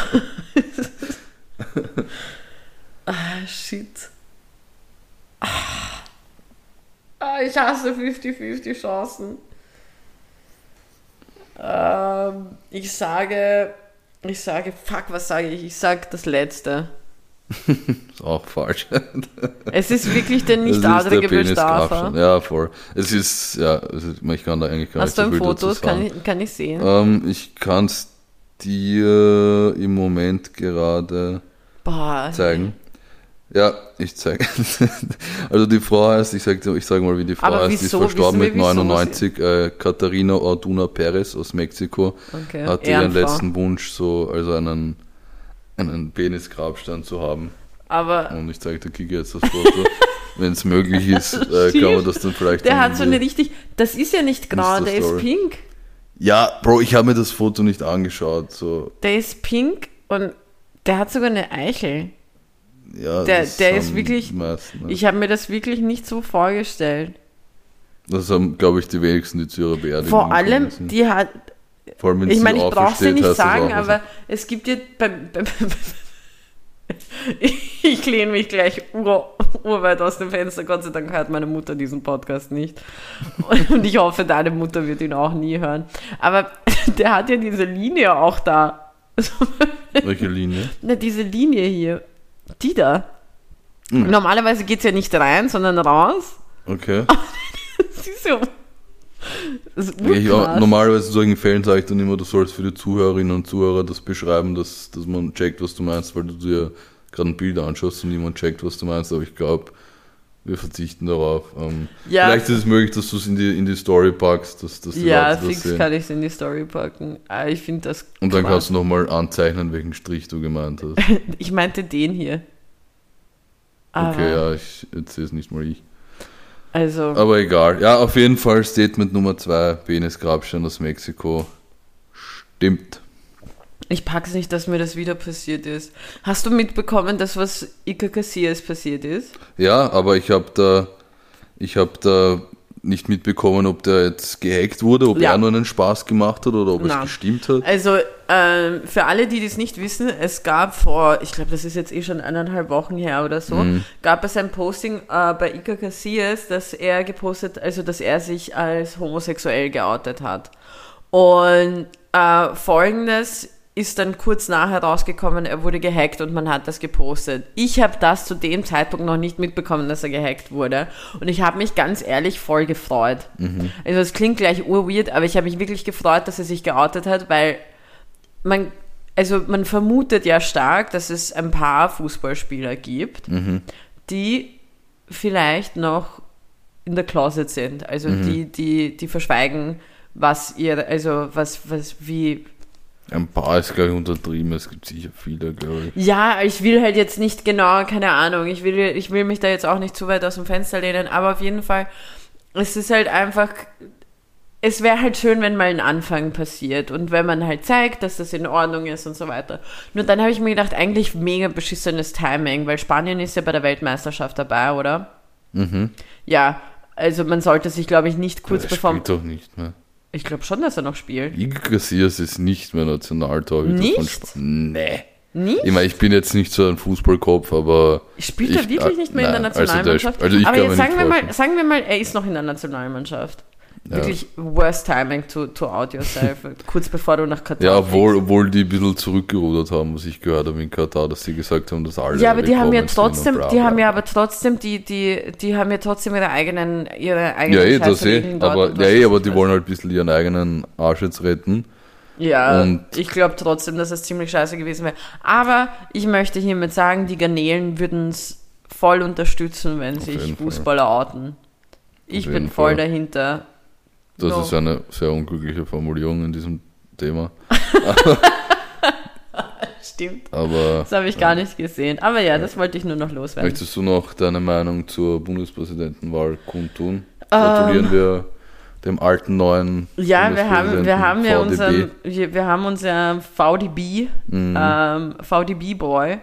Ah, shit. Ah, Ah, ich hasse 50-50 Chancen. Ähm, ich sage, ich sage, fuck, was sage ich? Ich sage das letzte. ist auch falsch. Es ist wirklich der nicht adrige. Penisgrabstein. Ja, voll. Es ist, ja, ich kann da eigentlich gar Hast du nicht ein so viel dazu Foto? Kann ich, kann ich sehen? Ähm, ich kann es dir im Moment gerade Boah. zeigen. Ja, ich zeige. also die Frau heißt, ich sage ich sag mal, wie die Frau Aber heißt, die ist wieso? verstorben mit wir, wieso 99. Äh, Katharina Orduna Perez aus Mexiko Okay. hatte ihren Ehrenfrau. letzten Wunsch, so also einen, einen Penisgrabstein zu haben. Aber Und ich zeige der Kiki jetzt das Foto. Wenn es möglich ist, äh, kann man das dann vielleicht der hat so eine richtig, das ist ja nicht grau, der ist pink. Ja, Bro, ich habe mir das Foto nicht angeschaut. So, Der ist pink und der hat sogar eine Eichel. Ja, Der- der ist wirklich- meisten, ne? Ich habe mir das wirklich nicht so vorgestellt. Das haben, glaube ich, die wenigsten, die zu ihrer Beerdigung Vor allem, sind. die hat, Vor allem, ich meine, ich brauche sie aufersteht, nicht sagen, aber es gibt ja ich lehne mich gleich ur, urweit aus dem Fenster. Gott sei Dank hört meine Mutter diesen Podcast nicht. Und ich hoffe, deine Mutter wird ihn auch nie hören. Aber der hat ja diese Linie auch da. Welche Linie? Na, diese Linie hier. Die da. Mhm. Normalerweise geht es ja nicht rein, sondern raus. Okay. Das ist so. Das ist Ich, auch, normalerweise in solchen Fällen sage ich dann immer, du sollst für die Zuhörerinnen und Zuhörer das beschreiben, dass, dass man checkt, was du meinst, weil du dir gerade ein Bild anschaust und niemand checkt, was du meinst. Aber ich glaube, wir verzichten darauf. Ähm, Ja. Vielleicht ist es möglich, dass du es in die, in die Story packst, dass, dass die Ja, Leute das fix sehen. kann ich es in die Story packen. Ah, Ich finde das. Und dann kannst du nochmal anzeichnen, welchen Strich du gemeint hast. Ich meinte den hier. Aber, Okay, ja, ich erzähle es nicht mal ich. Also, Aber egal. Ja, auf jeden Fall Statement Nummer 2, Penis Grabstein aus Mexiko. Stimmt. Ich pack's nicht, dass mir das wieder passiert ist. Hast du mitbekommen, dass was Iker Casillas passiert ist? Ja, aber ich habe da, ich habe da nicht mitbekommen, ob der jetzt gehackt wurde, ob Ja. er nur einen Spaß gemacht hat oder ob Na. es gestimmt hat. Also, ähm, für alle, die das nicht wissen, es gab vor, ich glaube, das ist jetzt eh schon eineinhalb Wochen her oder so, Mhm. gab es ein Posting äh, bei Iker Casillas, dass er gepostet, also dass er sich als homosexuell geoutet hat. Und äh, folgendes ist dann kurz nachher rausgekommen, er wurde gehackt und man hat das gepostet. Ich habe das zu dem Zeitpunkt noch nicht mitbekommen, dass er gehackt wurde. Und ich habe mich ganz ehrlich voll gefreut. Also es klingt gleich urweird, aber ich habe mich wirklich gefreut, dass er sich geoutet hat, weil man, also man vermutet ja stark, dass es ein paar Fußballspieler gibt, die vielleicht noch in der Closet sind. Also die, die, die verschweigen, was ihr, also was, was, wie, Ein paar ist gleich untertrieben, es gibt sicher viele, glaube ich. ja, ich will halt jetzt nicht genau, keine Ahnung, ich will, ich will mich da jetzt auch nicht zu weit aus dem Fenster lehnen, aber auf jeden Fall, es ist halt einfach, es wäre halt schön, wenn mal ein Anfang passiert und wenn man halt zeigt, dass das in Ordnung ist und so weiter. Nur dann habe ich mir gedacht, eigentlich mega beschissenes Timing, weil Spanien ist ja bei der Weltmeisterschaft dabei, oder? Mhm. Ja, also man sollte sich, glaube ich, nicht kurz er bevor. spielt doch nicht mehr. Ich glaube schon, dass er noch spielt. Igor Casillas ist nicht mehr Nationaltorhüter von Nicht? Spanien. Nee. Nie? Ich meine, ich bin jetzt nicht so ein Fußballkopf, aber Spielt er Ich- wirklich nicht mehr in der nein, also der Nationalmannschaft? also Aber jetzt sagen nicht wir, mal, sagen wir mal, er ist noch in der Nationalmannschaft. Ja. Wirklich worst timing to, to out yourself. Kurz bevor du nach Katar ja, obwohl, obwohl die ein bisschen zurückgerudert haben, was ich gehört habe in Katar, dass sie gesagt haben, dass alle Ja, aber die haben ja trotzdem, bla, die bla, haben ja aber trotzdem, die, die, die haben ja trotzdem ihre eigenen, ihre Ja, eigenen eh, das eh. Aber, ja, eh, aber die wollen halt ein bisschen ihren eigenen Arsch jetzt retten. Ja, Und- ich glaube trotzdem, dass es ziemlich scheiße gewesen wäre. Aber ich möchte hiermit sagen, die Garnelen würden es voll unterstützen, wenn sich. Fußballer outen. Ich bin voll Fall. dahinter. Das No. ist eine sehr unglückliche Formulierung in diesem Thema. Stimmt. Aber Das habe ich gar nicht gesehen. Aber ja, das wollte ich nur noch loswerden. möchtest du noch deine Meinung zur Bundespräsidentenwahl kundtun? Gratulieren wir dem alten neuen Ähm. Ja, wir haben, wir haben ja VDB. unseren, wir, wir haben unser VDB, Mhm. ähm, VDB-Boy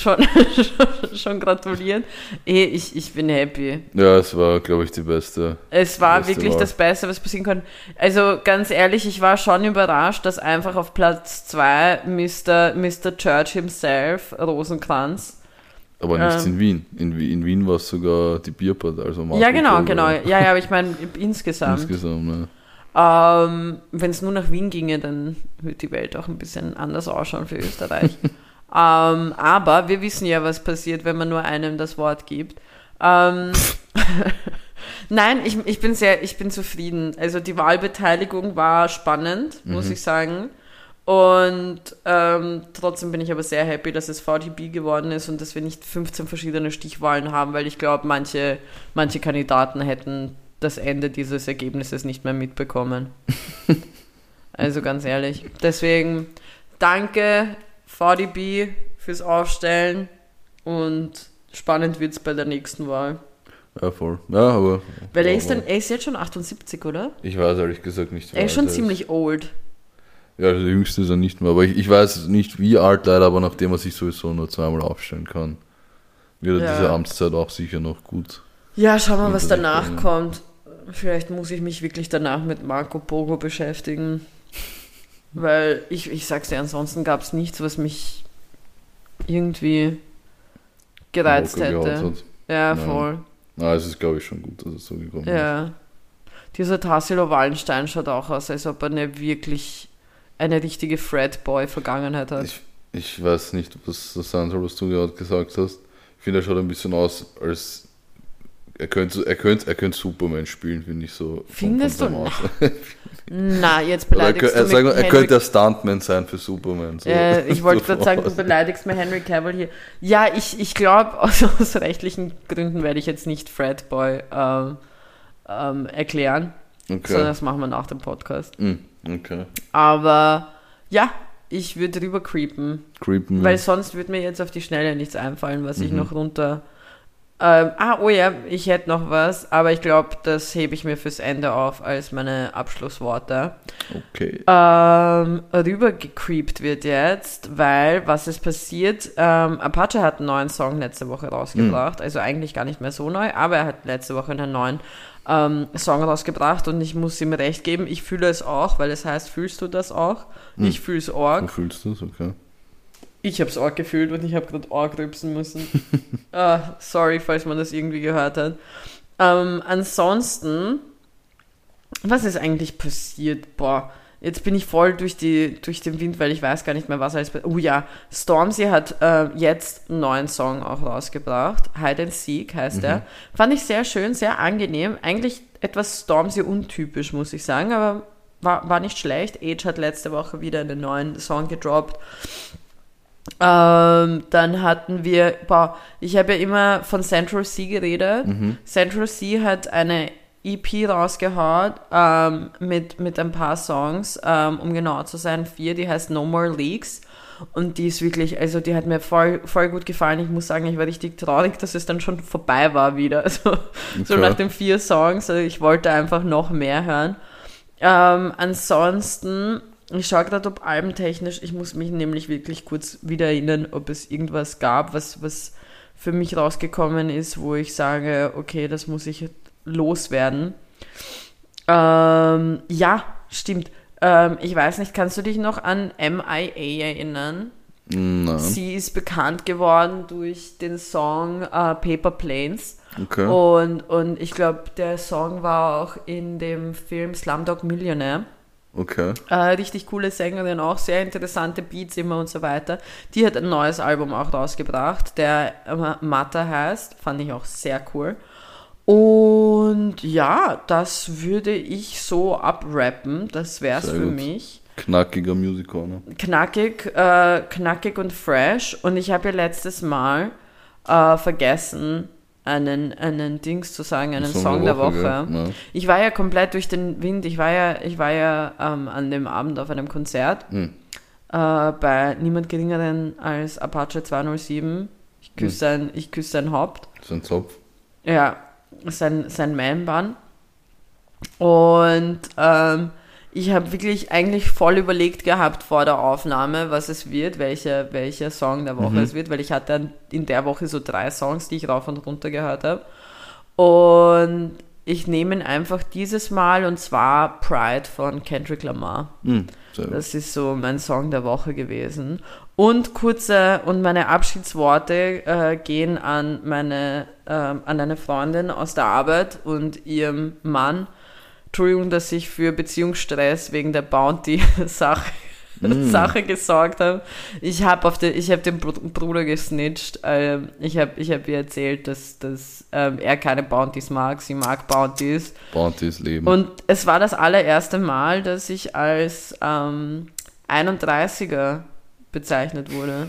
schon, schon, schon gratuliert. Eh, Ich, ich bin happy. Ja, es war, glaube ich, die beste. Es war Beste wirklich Wahl. das Beste, was passieren konnte. Also ganz ehrlich, ich war schon überrascht, dass einfach auf Platz 2 Mr. Mr. Church himself, Rosenkranz. Aber nichts Ähm. in Wien. In, in Wien war es sogar die Bierpart. Also Marco ja, genau, genau. Ja, ja, aber ich meine insgesamt. Insgesamt, ne? Ähm, Wenn es nur nach Wien ginge, dann würde die Welt auch ein bisschen anders ausschauen für Österreich. ähm, aber wir wissen ja, was passiert, wenn man nur einem das Wort gibt. Ähm, Nein, ich, ich bin sehr, ich bin zufrieden. Also die Wahlbeteiligung war spannend, muss ich sagen. Und ähm, trotzdem bin ich aber sehr happy, dass es VDB geworden ist und dass wir nicht 15 verschiedene Stichwahlen haben, weil ich glaube, manche, manche Kandidaten hätten das Ende dieses Ergebnisses nicht mehr mitbekommen. also ganz ehrlich. Deswegen danke VDB fürs Aufstellen und spannend wird es bei der nächsten Wahl. Ja, voll. Ja, aber. Weil er ist, dann, er ist jetzt schon 78, oder? Ich weiß ehrlich gesagt nicht. wie Er ist alt schon ziemlich old. Ja, der jüngste ist er nicht mehr. Aber ich, ich weiß nicht, wie alt leider, aber nachdem er sich sowieso nur zweimal aufstellen kann, wird er Ja. diese Amtszeit auch sicher noch gut. Ja, schau mal, was danach kommt. Vielleicht muss ich mich wirklich danach mit Marco Pogo beschäftigen. Weil ich, ich sag's dir, ansonsten gab es nichts, was mich irgendwie gereizt hätte. Ja, voll. Na, es ist, glaube ich, schon gut, dass es so gekommen ist. Ja. Dieser Tassilo Wallenstein schaut auch aus, als ob er eine wirklich eine richtige Fred-Boy-Vergangenheit hat. Ich, ich weiß nicht, was das sein soll, was du gerade gesagt hast. Ich finde, er schaut ein bisschen aus, als er könnte, er könnte, er könnte Superman spielen, finde ich so. von- Findest von du? seinem Aussehen. Na, jetzt beleidigst er, du sagen er könnte der Stuntman sein für Superman. So. Äh, ich wollte gerade sagen, du beleidigst mir Henry Cavill hier. Ja, ich, ich glaube, aus, aus rechtlichen Gründen werde ich jetzt nicht Fredboy ähm, ähm, erklären, sondern Okay. das machen wir nach dem Podcast. Hm, okay. Aber ja, ich würde drüber creepen, Creepen. weil sonst würde mir jetzt auf die Schnelle nichts einfallen, was ich Mhm. noch runter. Ähm, ah, oh ja, ich hätte noch was, aber ich glaube, das hebe ich mir fürs Ende auf als meine Abschlussworte. okay. ähm, rüber gecreept wird jetzt, weil was ist passiert? Ähm, Apache hat einen neuen Song letzte Woche rausgebracht, also eigentlich gar nicht mehr so neu, aber er hat letzte Woche einen neuen ähm, Song rausgebracht und ich muss ihm recht geben, ich fühle es auch, weil es heißt, fühlst du das auch? Ich fühle es Wie arg. fühlst du es? Okay. Ich habe es arg gefühlt und ich habe gerade arg rübsen müssen. ah, sorry, falls man das irgendwie gehört hat. Ähm, ansonsten, was ist eigentlich passiert? Boah, jetzt bin ich voll durch, die, durch den Wind, weil ich weiß gar nicht mehr, was alles passiert. Oh ja, Stormzy hat äh, jetzt einen neuen Song auch rausgebracht. Hide and Seek heißt er. Fand ich sehr schön, sehr angenehm. Eigentlich etwas Stormzy untypisch, muss ich sagen, aber war, war nicht schlecht. Age hat letzte Woche wieder einen neuen Song gedroppt. Ähm, dann hatten wir, boah, ich habe ja immer von Central C geredet. Central C hat eine EP rausgehaut ähm, mit, mit ein paar Songs, ähm, um genau zu sein, vier, die heißt No More Leaks. Und die ist wirklich, also die hat mir voll, voll gut gefallen. Ich muss sagen, ich war richtig traurig, dass es dann schon vorbei war wieder. Also, so nach den vier Songs, also ich wollte einfach noch mehr hören. Ähm, ansonsten, ich schaue gerade, ob albentechnisch, ich muss mich nämlich wirklich kurz wieder erinnern, ob es irgendwas gab, was, was für mich rausgekommen ist, wo ich sage, okay, das muss ich loswerden. Ähm, ja, stimmt. Ähm, ich weiß nicht, kannst du dich noch an MIA erinnern? Nein. Sie ist bekannt geworden durch den Song äh, Paper Planes. Okay. Und, und ich glaube, der Song war auch in dem Film Slumdog Millionaire. Okay. Äh, richtig coole Sängerin, auch sehr interessante Beats immer und so weiter. Die hat ein neues Album auch rausgebracht, der äh, Mata heißt. Fand ich auch sehr cool. Und ja, das würde ich so abrappen. Das wär's Sehr für gut. mich. Knackiger Music Corner. Knackig, äh, knackig und fresh. Und ich habe ja letztes Mal äh, vergessen, einen, einen Dings zu sagen, einen Song, Song der Woche. Der Woche. Ja. Ich war ja komplett durch den Wind. Ich war ja, ich war ja ähm, an dem Abend auf einem Konzert hm. äh, bei niemand geringeren als Apache 207. Ich küsse hm. sein, küss sein Haupt. Sein Zopf. Ja, sein, sein Man-Bun. Und ähm, ich habe wirklich eigentlich voll überlegt gehabt vor der Aufnahme, was es wird, welcher, welcher Song der Woche mhm. es wird, weil ich hatte in der Woche so drei Songs, die ich rauf und runter gehört habe. Und ich nehme ihn einfach dieses Mal und zwar Pride von Kendrick Lamar. Mhm, das ist so mein Song der Woche gewesen. Und kurze und meine Abschiedsworte äh, gehen an meine äh, an eine Freundin aus der Arbeit und ihrem Mann Entschuldigung, dass ich für Beziehungsstress wegen der Bounty-Sache mm. Sache gesorgt habe. Ich habe den, hab den Bruder gesnitcht. Ähm, ich habe ich hab ihr erzählt, dass, dass ähm, er keine Bounties mag. Sie mag Bounties. Bounties leben. Und es war das allererste Mal, dass ich als ähm, 31er bezeichnet wurde.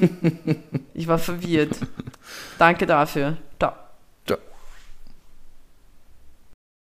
ich war verwirrt. Danke dafür.